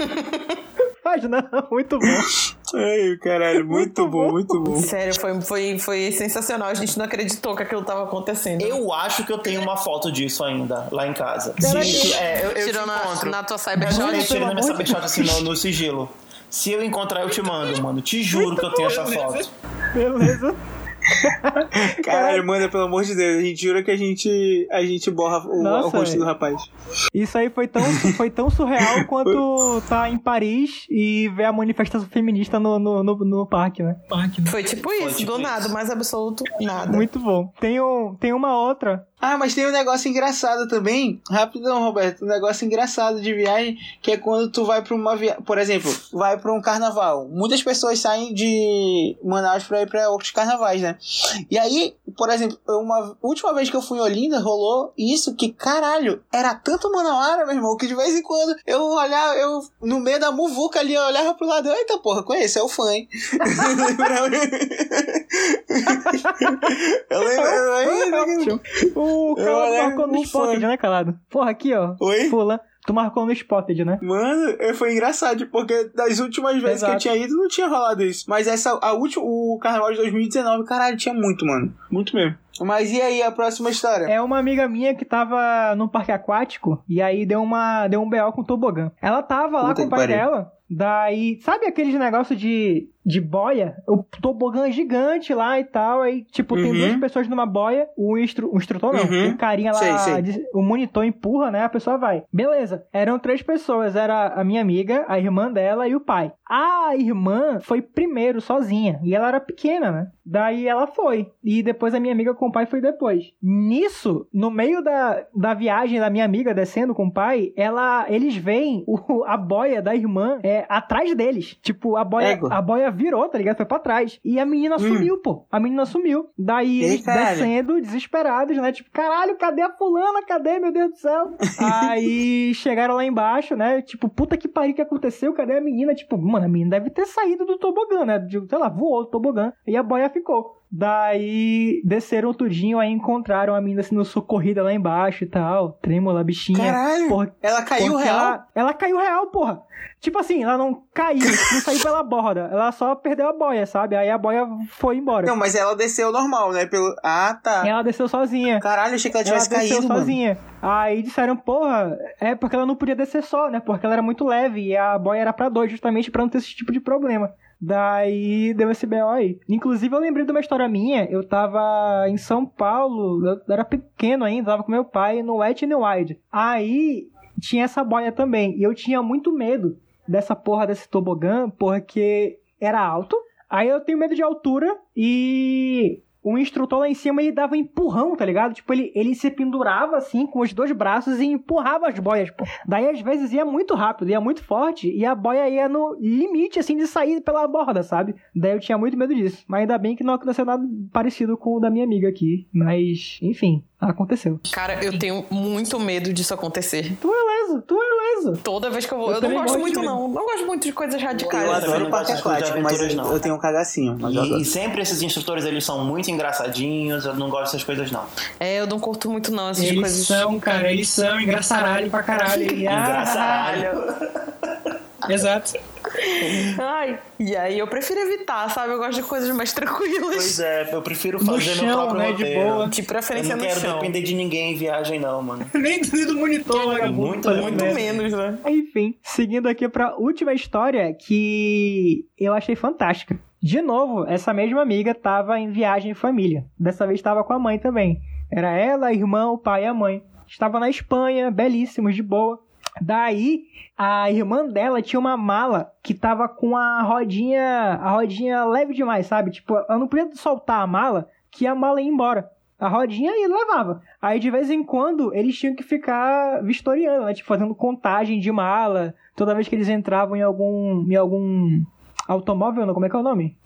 Mas não, muito bom. Ai, caralho, muito, bom, muito bom. Sério, foi, foi, foi sensacional. A gente não acreditou que aquilo tava acontecendo. Eu acho que eu tenho uma foto disso ainda, lá em casa. É, eu, eu Tirou na, encontro. na tua Eu cybershot. tirei na minha cybershot assim no, no sigilo. Se eu encontrar, eu te mando, mano. Te juro que eu tenho essa foto. Beleza. [laughs] Caralho, manda, pelo amor de Deus, a gente jura que a gente, a gente borra o, Nossa, o rosto do rapaz. Isso aí foi tão, foi tão surreal [laughs] quanto tá em Paris e ver a manifestação feminista no, no, no, no parque, né? Foi tipo isso, tipo do isso. nada, mais absoluto nada. Muito bom. Tem, um, tem uma outra. Ah, mas tem um negócio engraçado também. Rapidão, Roberto. Um negócio engraçado de viagem, que é quando tu vai pra uma viagem. Por exemplo, vai pra um carnaval. Muitas pessoas saem de Manaus pra ir pra outros carnavais, né? E aí, por exemplo, uma última vez que eu fui em Olinda, rolou isso que, caralho, era tanto manauara, meu irmão, que de vez em quando eu olhava, eu no meio da muvuca ali, eu olhava pro lado, eita porra, conheço, é o fã, hein? [laughs] eu lembro. Eu lembro [laughs] O Calado marcou no Spotted, né, Calado? Porra, aqui, ó. Oi? Fula. Tu marcou no Spotted, né? Mano, é, foi engraçado, porque das últimas vezes que eu Exato. tinha ido, não tinha rolado isso. Mas essa, a última, o carnaval de 2019, caralho, tinha muito, mano. Muito mesmo. Mas e aí, a próxima história? É uma amiga minha que tava no parque aquático e aí deu uma deu um BO com tobogã. Ela tava lá Puta com o pai pariu. dela, daí, sabe aqueles negócio de de boia? O tobogã gigante lá e tal, aí tipo tem Uhum. duas pessoas numa boia, o, instru, o instrutor não, Uhum. o carinha lá, Sei, sei. o monitor empurra, né? A pessoa vai. Beleza. Eram três pessoas, era a minha amiga, a irmã dela e o pai. A irmã foi primeiro sozinha e ela era pequena, né? Daí ela foi. E depois a minha amiga com o pai foi depois. Nisso, no meio da, da viagem da minha amiga descendo com o pai, ela, eles veem o- a boia da irmã é, atrás deles. Tipo, a boia, a boia virou, tá ligado? Foi pra trás. E a menina sumiu, pô. A menina sumiu. Daí eles descendo, desesperados, né? Tipo, caralho, cadê a fulana? Cadê, meu Deus do céu? [laughs] Aí chegaram lá embaixo, né? Tipo, puta que pariu, que aconteceu? Cadê a menina? Tipo, mano, a menina deve ter saído do tobogã, né? De, sei lá, voou do tobogã. E a boia ficou. Daí desceram tudinho, aí encontraram a menina sendo socorrida lá embaixo e tal. Trêmula, bichinha. Caralho, Porra, ela caiu real. Ela, ela caiu real, porra. Tipo assim, ela não caiu, [laughs] não saiu pela borda. Ela só perdeu a boia, sabe? Aí a boia foi embora. Não, mas ela desceu normal, né? Pelo... Ah, tá. E ela desceu sozinha. Caralho, achei que ela Ela tivesse desceu caído, mano. sozinha. Aí disseram, porra, é porque ela não podia descer só, né? Porque ela era muito leve e a boia era pra dois, justamente pra não ter esse tipo de problema. Daí deu esse BO aí. Inclusive, eu lembrei de uma história minha. Eu tava em São Paulo, eu era pequeno ainda, tava com meu pai no Wet n Wild. Aí tinha essa boia também. E eu tinha muito medo dessa porra desse tobogã, porque era alto. Aí eu tenho medo de altura e o instrutor lá em cima ele dava um empurrão, tá ligado? Tipo, ele, ele se pendurava assim com os dois braços e empurrava as boias, pô. Daí às vezes ia muito rápido, ia muito forte e a boia ia no limite assim de sair pela borda, sabe? Daí eu tinha muito medo disso. Mas ainda bem que não aconteceu nada parecido com o da minha amiga aqui. Mas, enfim, aconteceu. Cara, eu tenho muito medo disso acontecer. Tu é leso, tu é leso. Toda vez que eu vou. Eu Eu, não gosto muito, de- não. Não gosto muito de coisas radicais. eu adoro parque gosto de coisa de aquático, mas não. eu tenho um cagacinho. E, e sempre esses instrutores, eles são muito engraçadinhos, eu não gosto dessas coisas, não. É, eu não curto muito, não, essas Eles coisas. são, cara, eles são engraçaralho pra caralho. [laughs] Ah, Engraçaralho. [laughs] Exato. Ai, e aí eu prefiro evitar, sabe? Eu gosto de coisas mais tranquilas. Pois é, eu prefiro No fazer meu chão, próprio né, de boa. De Eu preferência não no quero chão. depender de ninguém em viagem, não, mano. [laughs] Nem do monitor, vagabundo. Muito, fazendo Muito menos, né? Enfim, seguindo aqui pra última história que eu achei fantástica. De novo, essa mesma amiga tava em viagem em família. Dessa vez estava com a mãe também. Era ela, a irmã, o pai e a mãe. Estava na Espanha, belíssimos, de boa. Daí, a irmã dela tinha uma mala que tava com a rodinha, a rodinha leve demais, sabe? Tipo, ela não podia soltar a mala, que a mala ia embora. A rodinha e levava. Aí de vez em quando eles tinham que ficar vistoriando, né? Tipo, fazendo contagem de mala. Toda vez que eles entravam em algum. em algum automóvel, não, como é que é o nome?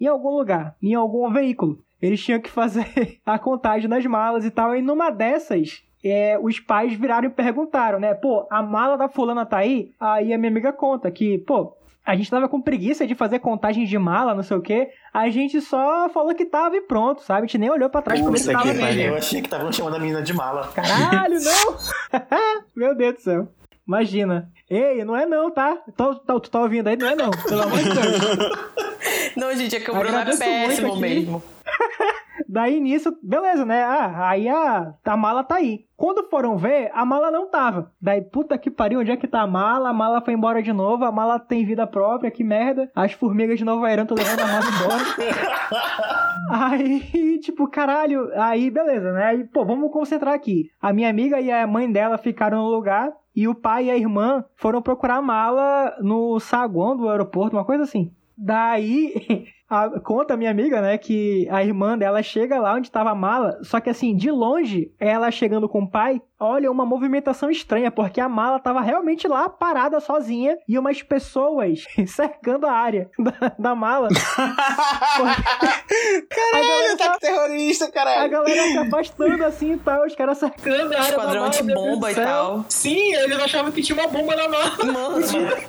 Em algum lugar, em algum veículo. Eles tinham que fazer [laughs] a contagem das malas e tal. E numa dessas, é, os pais viraram e perguntaram, né? Pô, a mala da fulana tá aí? Aí a minha amiga conta que, pô, a gente tava com preguiça de fazer contagem de mala, não sei o quê. A gente só falou que tava e pronto, sabe? A gente nem olhou pra trás pra ver se Puta tava que mesmo. Eu achei que estavam chamando a menina de mala. Caralho, [laughs] não! [laughs] Meu Deus do céu. Imagina. Ei, não é não, tá? Tu, tu, tu tá ouvindo aí? Não é não. Pelo amor de Deus. Não, gente, é que o Bruno é Agradeço muito péssimo mesmo. [laughs] Daí nisso, beleza, né? Ah, aí a, a mala tá aí. Quando foram ver, a mala não tava. Daí, puta que pariu, onde é que tá a mala? A mala foi embora de novo, a mala tem vida própria, que merda. As formigas de Nova Irã estão levando a mala embora. [laughs] aí, tipo, caralho, aí beleza, né? Aí, pô, vamos concentrar aqui. A minha amiga e a mãe dela ficaram no lugar. E o pai e a irmã foram procurar a mala no saguão do aeroporto, uma coisa assim. Daí, [laughs] a- conta a minha amiga, né, que a irmã dela chega lá onde estava a mala, só que assim, de longe, ela chegando com o pai, olha uma movimentação estranha, porque a mala tava realmente lá parada sozinha e umas pessoas [laughs] cercando a área da, da mala. [laughs] Caralho, tá que terrorista, A caralho. galera se afastando assim e tal, os caras cercando a área da Esquadrão mala, antibomba do e tal. Sim, eles achavam que tinha uma bomba na mala. Mano,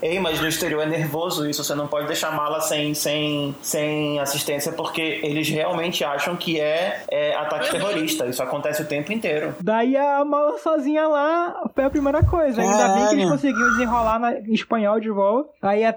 ei, mas no exterior é nervoso isso. Você não pode deixar a mala sem, sem, sem assistência porque eles realmente acham que é, é ataque terrorista. Isso acontece o tempo inteiro. Daí a mala sozinha lá foi a primeira coisa. Ainda bem que eles conseguiram desenrolar na- em espanhol de volta. Aí a,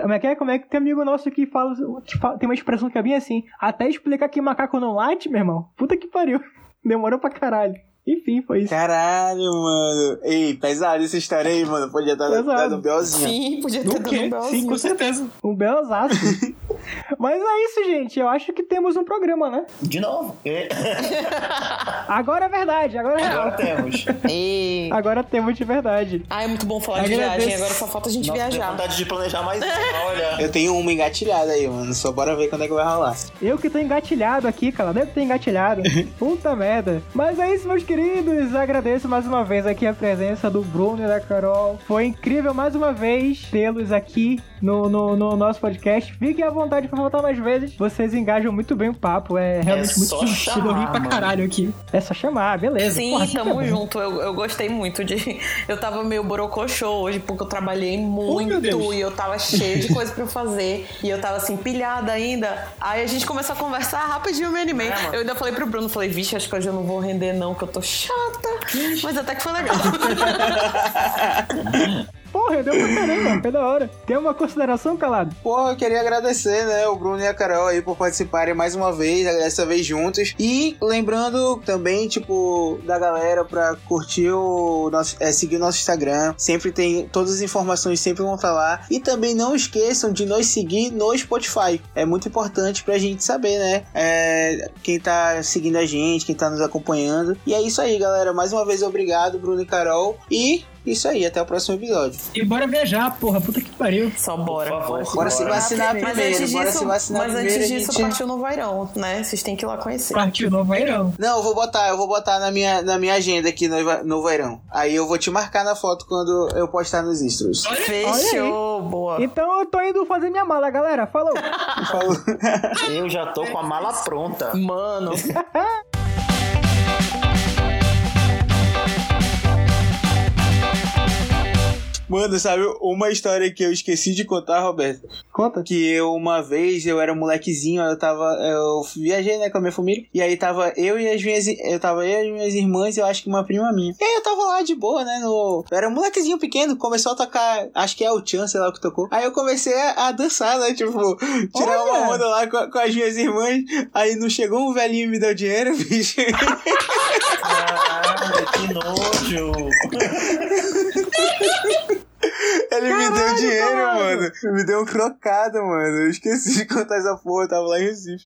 como é que é? Como é que tem amigo nosso que fala, que fala- Tem uma expressão que é bem assim. Até explicar que macaco não late, meu irmão. Puta que pariu. [laughs] Demorou pra caralho. Enfim, foi isso. Caralho, mano. Ei, pesado essa história aí, mano. Podia estar Pesado. dando um belzinho. sim, podia ter dado um belzinho. Sim, com certeza. Um belozaço. [laughs] Mas é isso, gente. Eu acho que temos um programa, né? De novo. E- [laughs] Agora é verdade, agora é Agora temos. [laughs] E... Agora temos de verdade. Ah, é muito bom falar de viagem. Agora só falta a gente Nossa, tenho viajar. vontade de planejar mais uma, olha. [laughs] Eu tenho uma engatilhada aí, mano. Só bora ver quando é que vai rolar. Eu que tô engatilhado aqui, cara. Que tô engatilhado. Puta merda. Mas é isso, meus queridos. Agradeço mais uma vez aqui a presença do Bruno e da Carol. Foi incrível mais uma vez tê-los aqui no, no, no nosso podcast. Fiquem à vontade pra voltar mais vezes. Vocês engajam muito bem o papo. É realmente muito só divertido. Eu ri pra caralho aqui. É só chamar, beleza. Sim, Porra, tá tamo junto. Eu, eu gostei muito de. [laughs] Eu tava meio borocochô hoje, porque eu trabalhei muito Deus. e eu tava cheio de coisa pra fazer. E eu tava assim, pilhada ainda. Aí a gente começou a conversar rapidinho, eu me animei. É, eu ainda falei pro Bruno, falei, vixe, acho que hoje eu não vou render, não, que eu tô chata. Mas até que foi legal. [laughs] Porra, deu pra caramba. Foi da hora. Tem uma consideração, calado? Porra, eu queria agradecer, né, o Bruno e a Carol aí por participarem mais uma vez, dessa vez juntos. E lembrando também, tipo, da galera pra curtir o nosso, é, seguir o nosso Instagram. Sempre tem, todas as informações sempre vão estar lá. E também não esqueçam de nos seguir no Spotify. É muito importante pra gente saber, né, é, quem tá seguindo a gente, quem tá nos acompanhando. E é isso aí, galera. Mais uma vez, obrigado, Bruno e Carol. E Isso aí, até o próximo episódio. E bora viajar, porra. Puta que pariu. Só bora. Por favor. Bora se vacinar Mas primeiro, antes bora disso, se vacinar mas primeiro. antes a disso gente- partiu no Vairão, né? Vocês têm que ir lá conhecer. Partiu Novo Airão. Não, eu vou botar, eu vou botar na minha, na minha agenda aqui no, no verão. Aí eu vou te marcar na foto quando eu postar nos stories. Fechou, boa. Então eu tô indo fazer minha mala, galera. Falou. [laughs] Falou. Eu já tô com a mala pronta. Mano, [laughs] Mano, sabe uma história que eu esqueci de contar, Roberto? Conta. Que eu, uma vez, eu era molequezinho, eu tava. Eu viajei, né, com a minha família. E aí tava eu e as minhas. Eu tava eu e as minhas irmãs e eu acho que uma prima minha. E aí eu tava lá de boa, né? No, eu era um molequezinho pequeno, começou a tocar. Acho que é o Chan, sei lá o que tocou. Aí eu comecei a, a dançar, né? Tipo, tirar Olha! uma onda lá com, com as minhas irmãs. Aí não chegou um velhinho e me deu dinheiro, [laughs] bicho. Caralho, que nojo. [laughs] [laughs] Ele me deu Caralho, dinheiro, caralho. mano. Me deu um crocado, mano. Eu esqueci de contar essa porra, eu tava lá em Recife.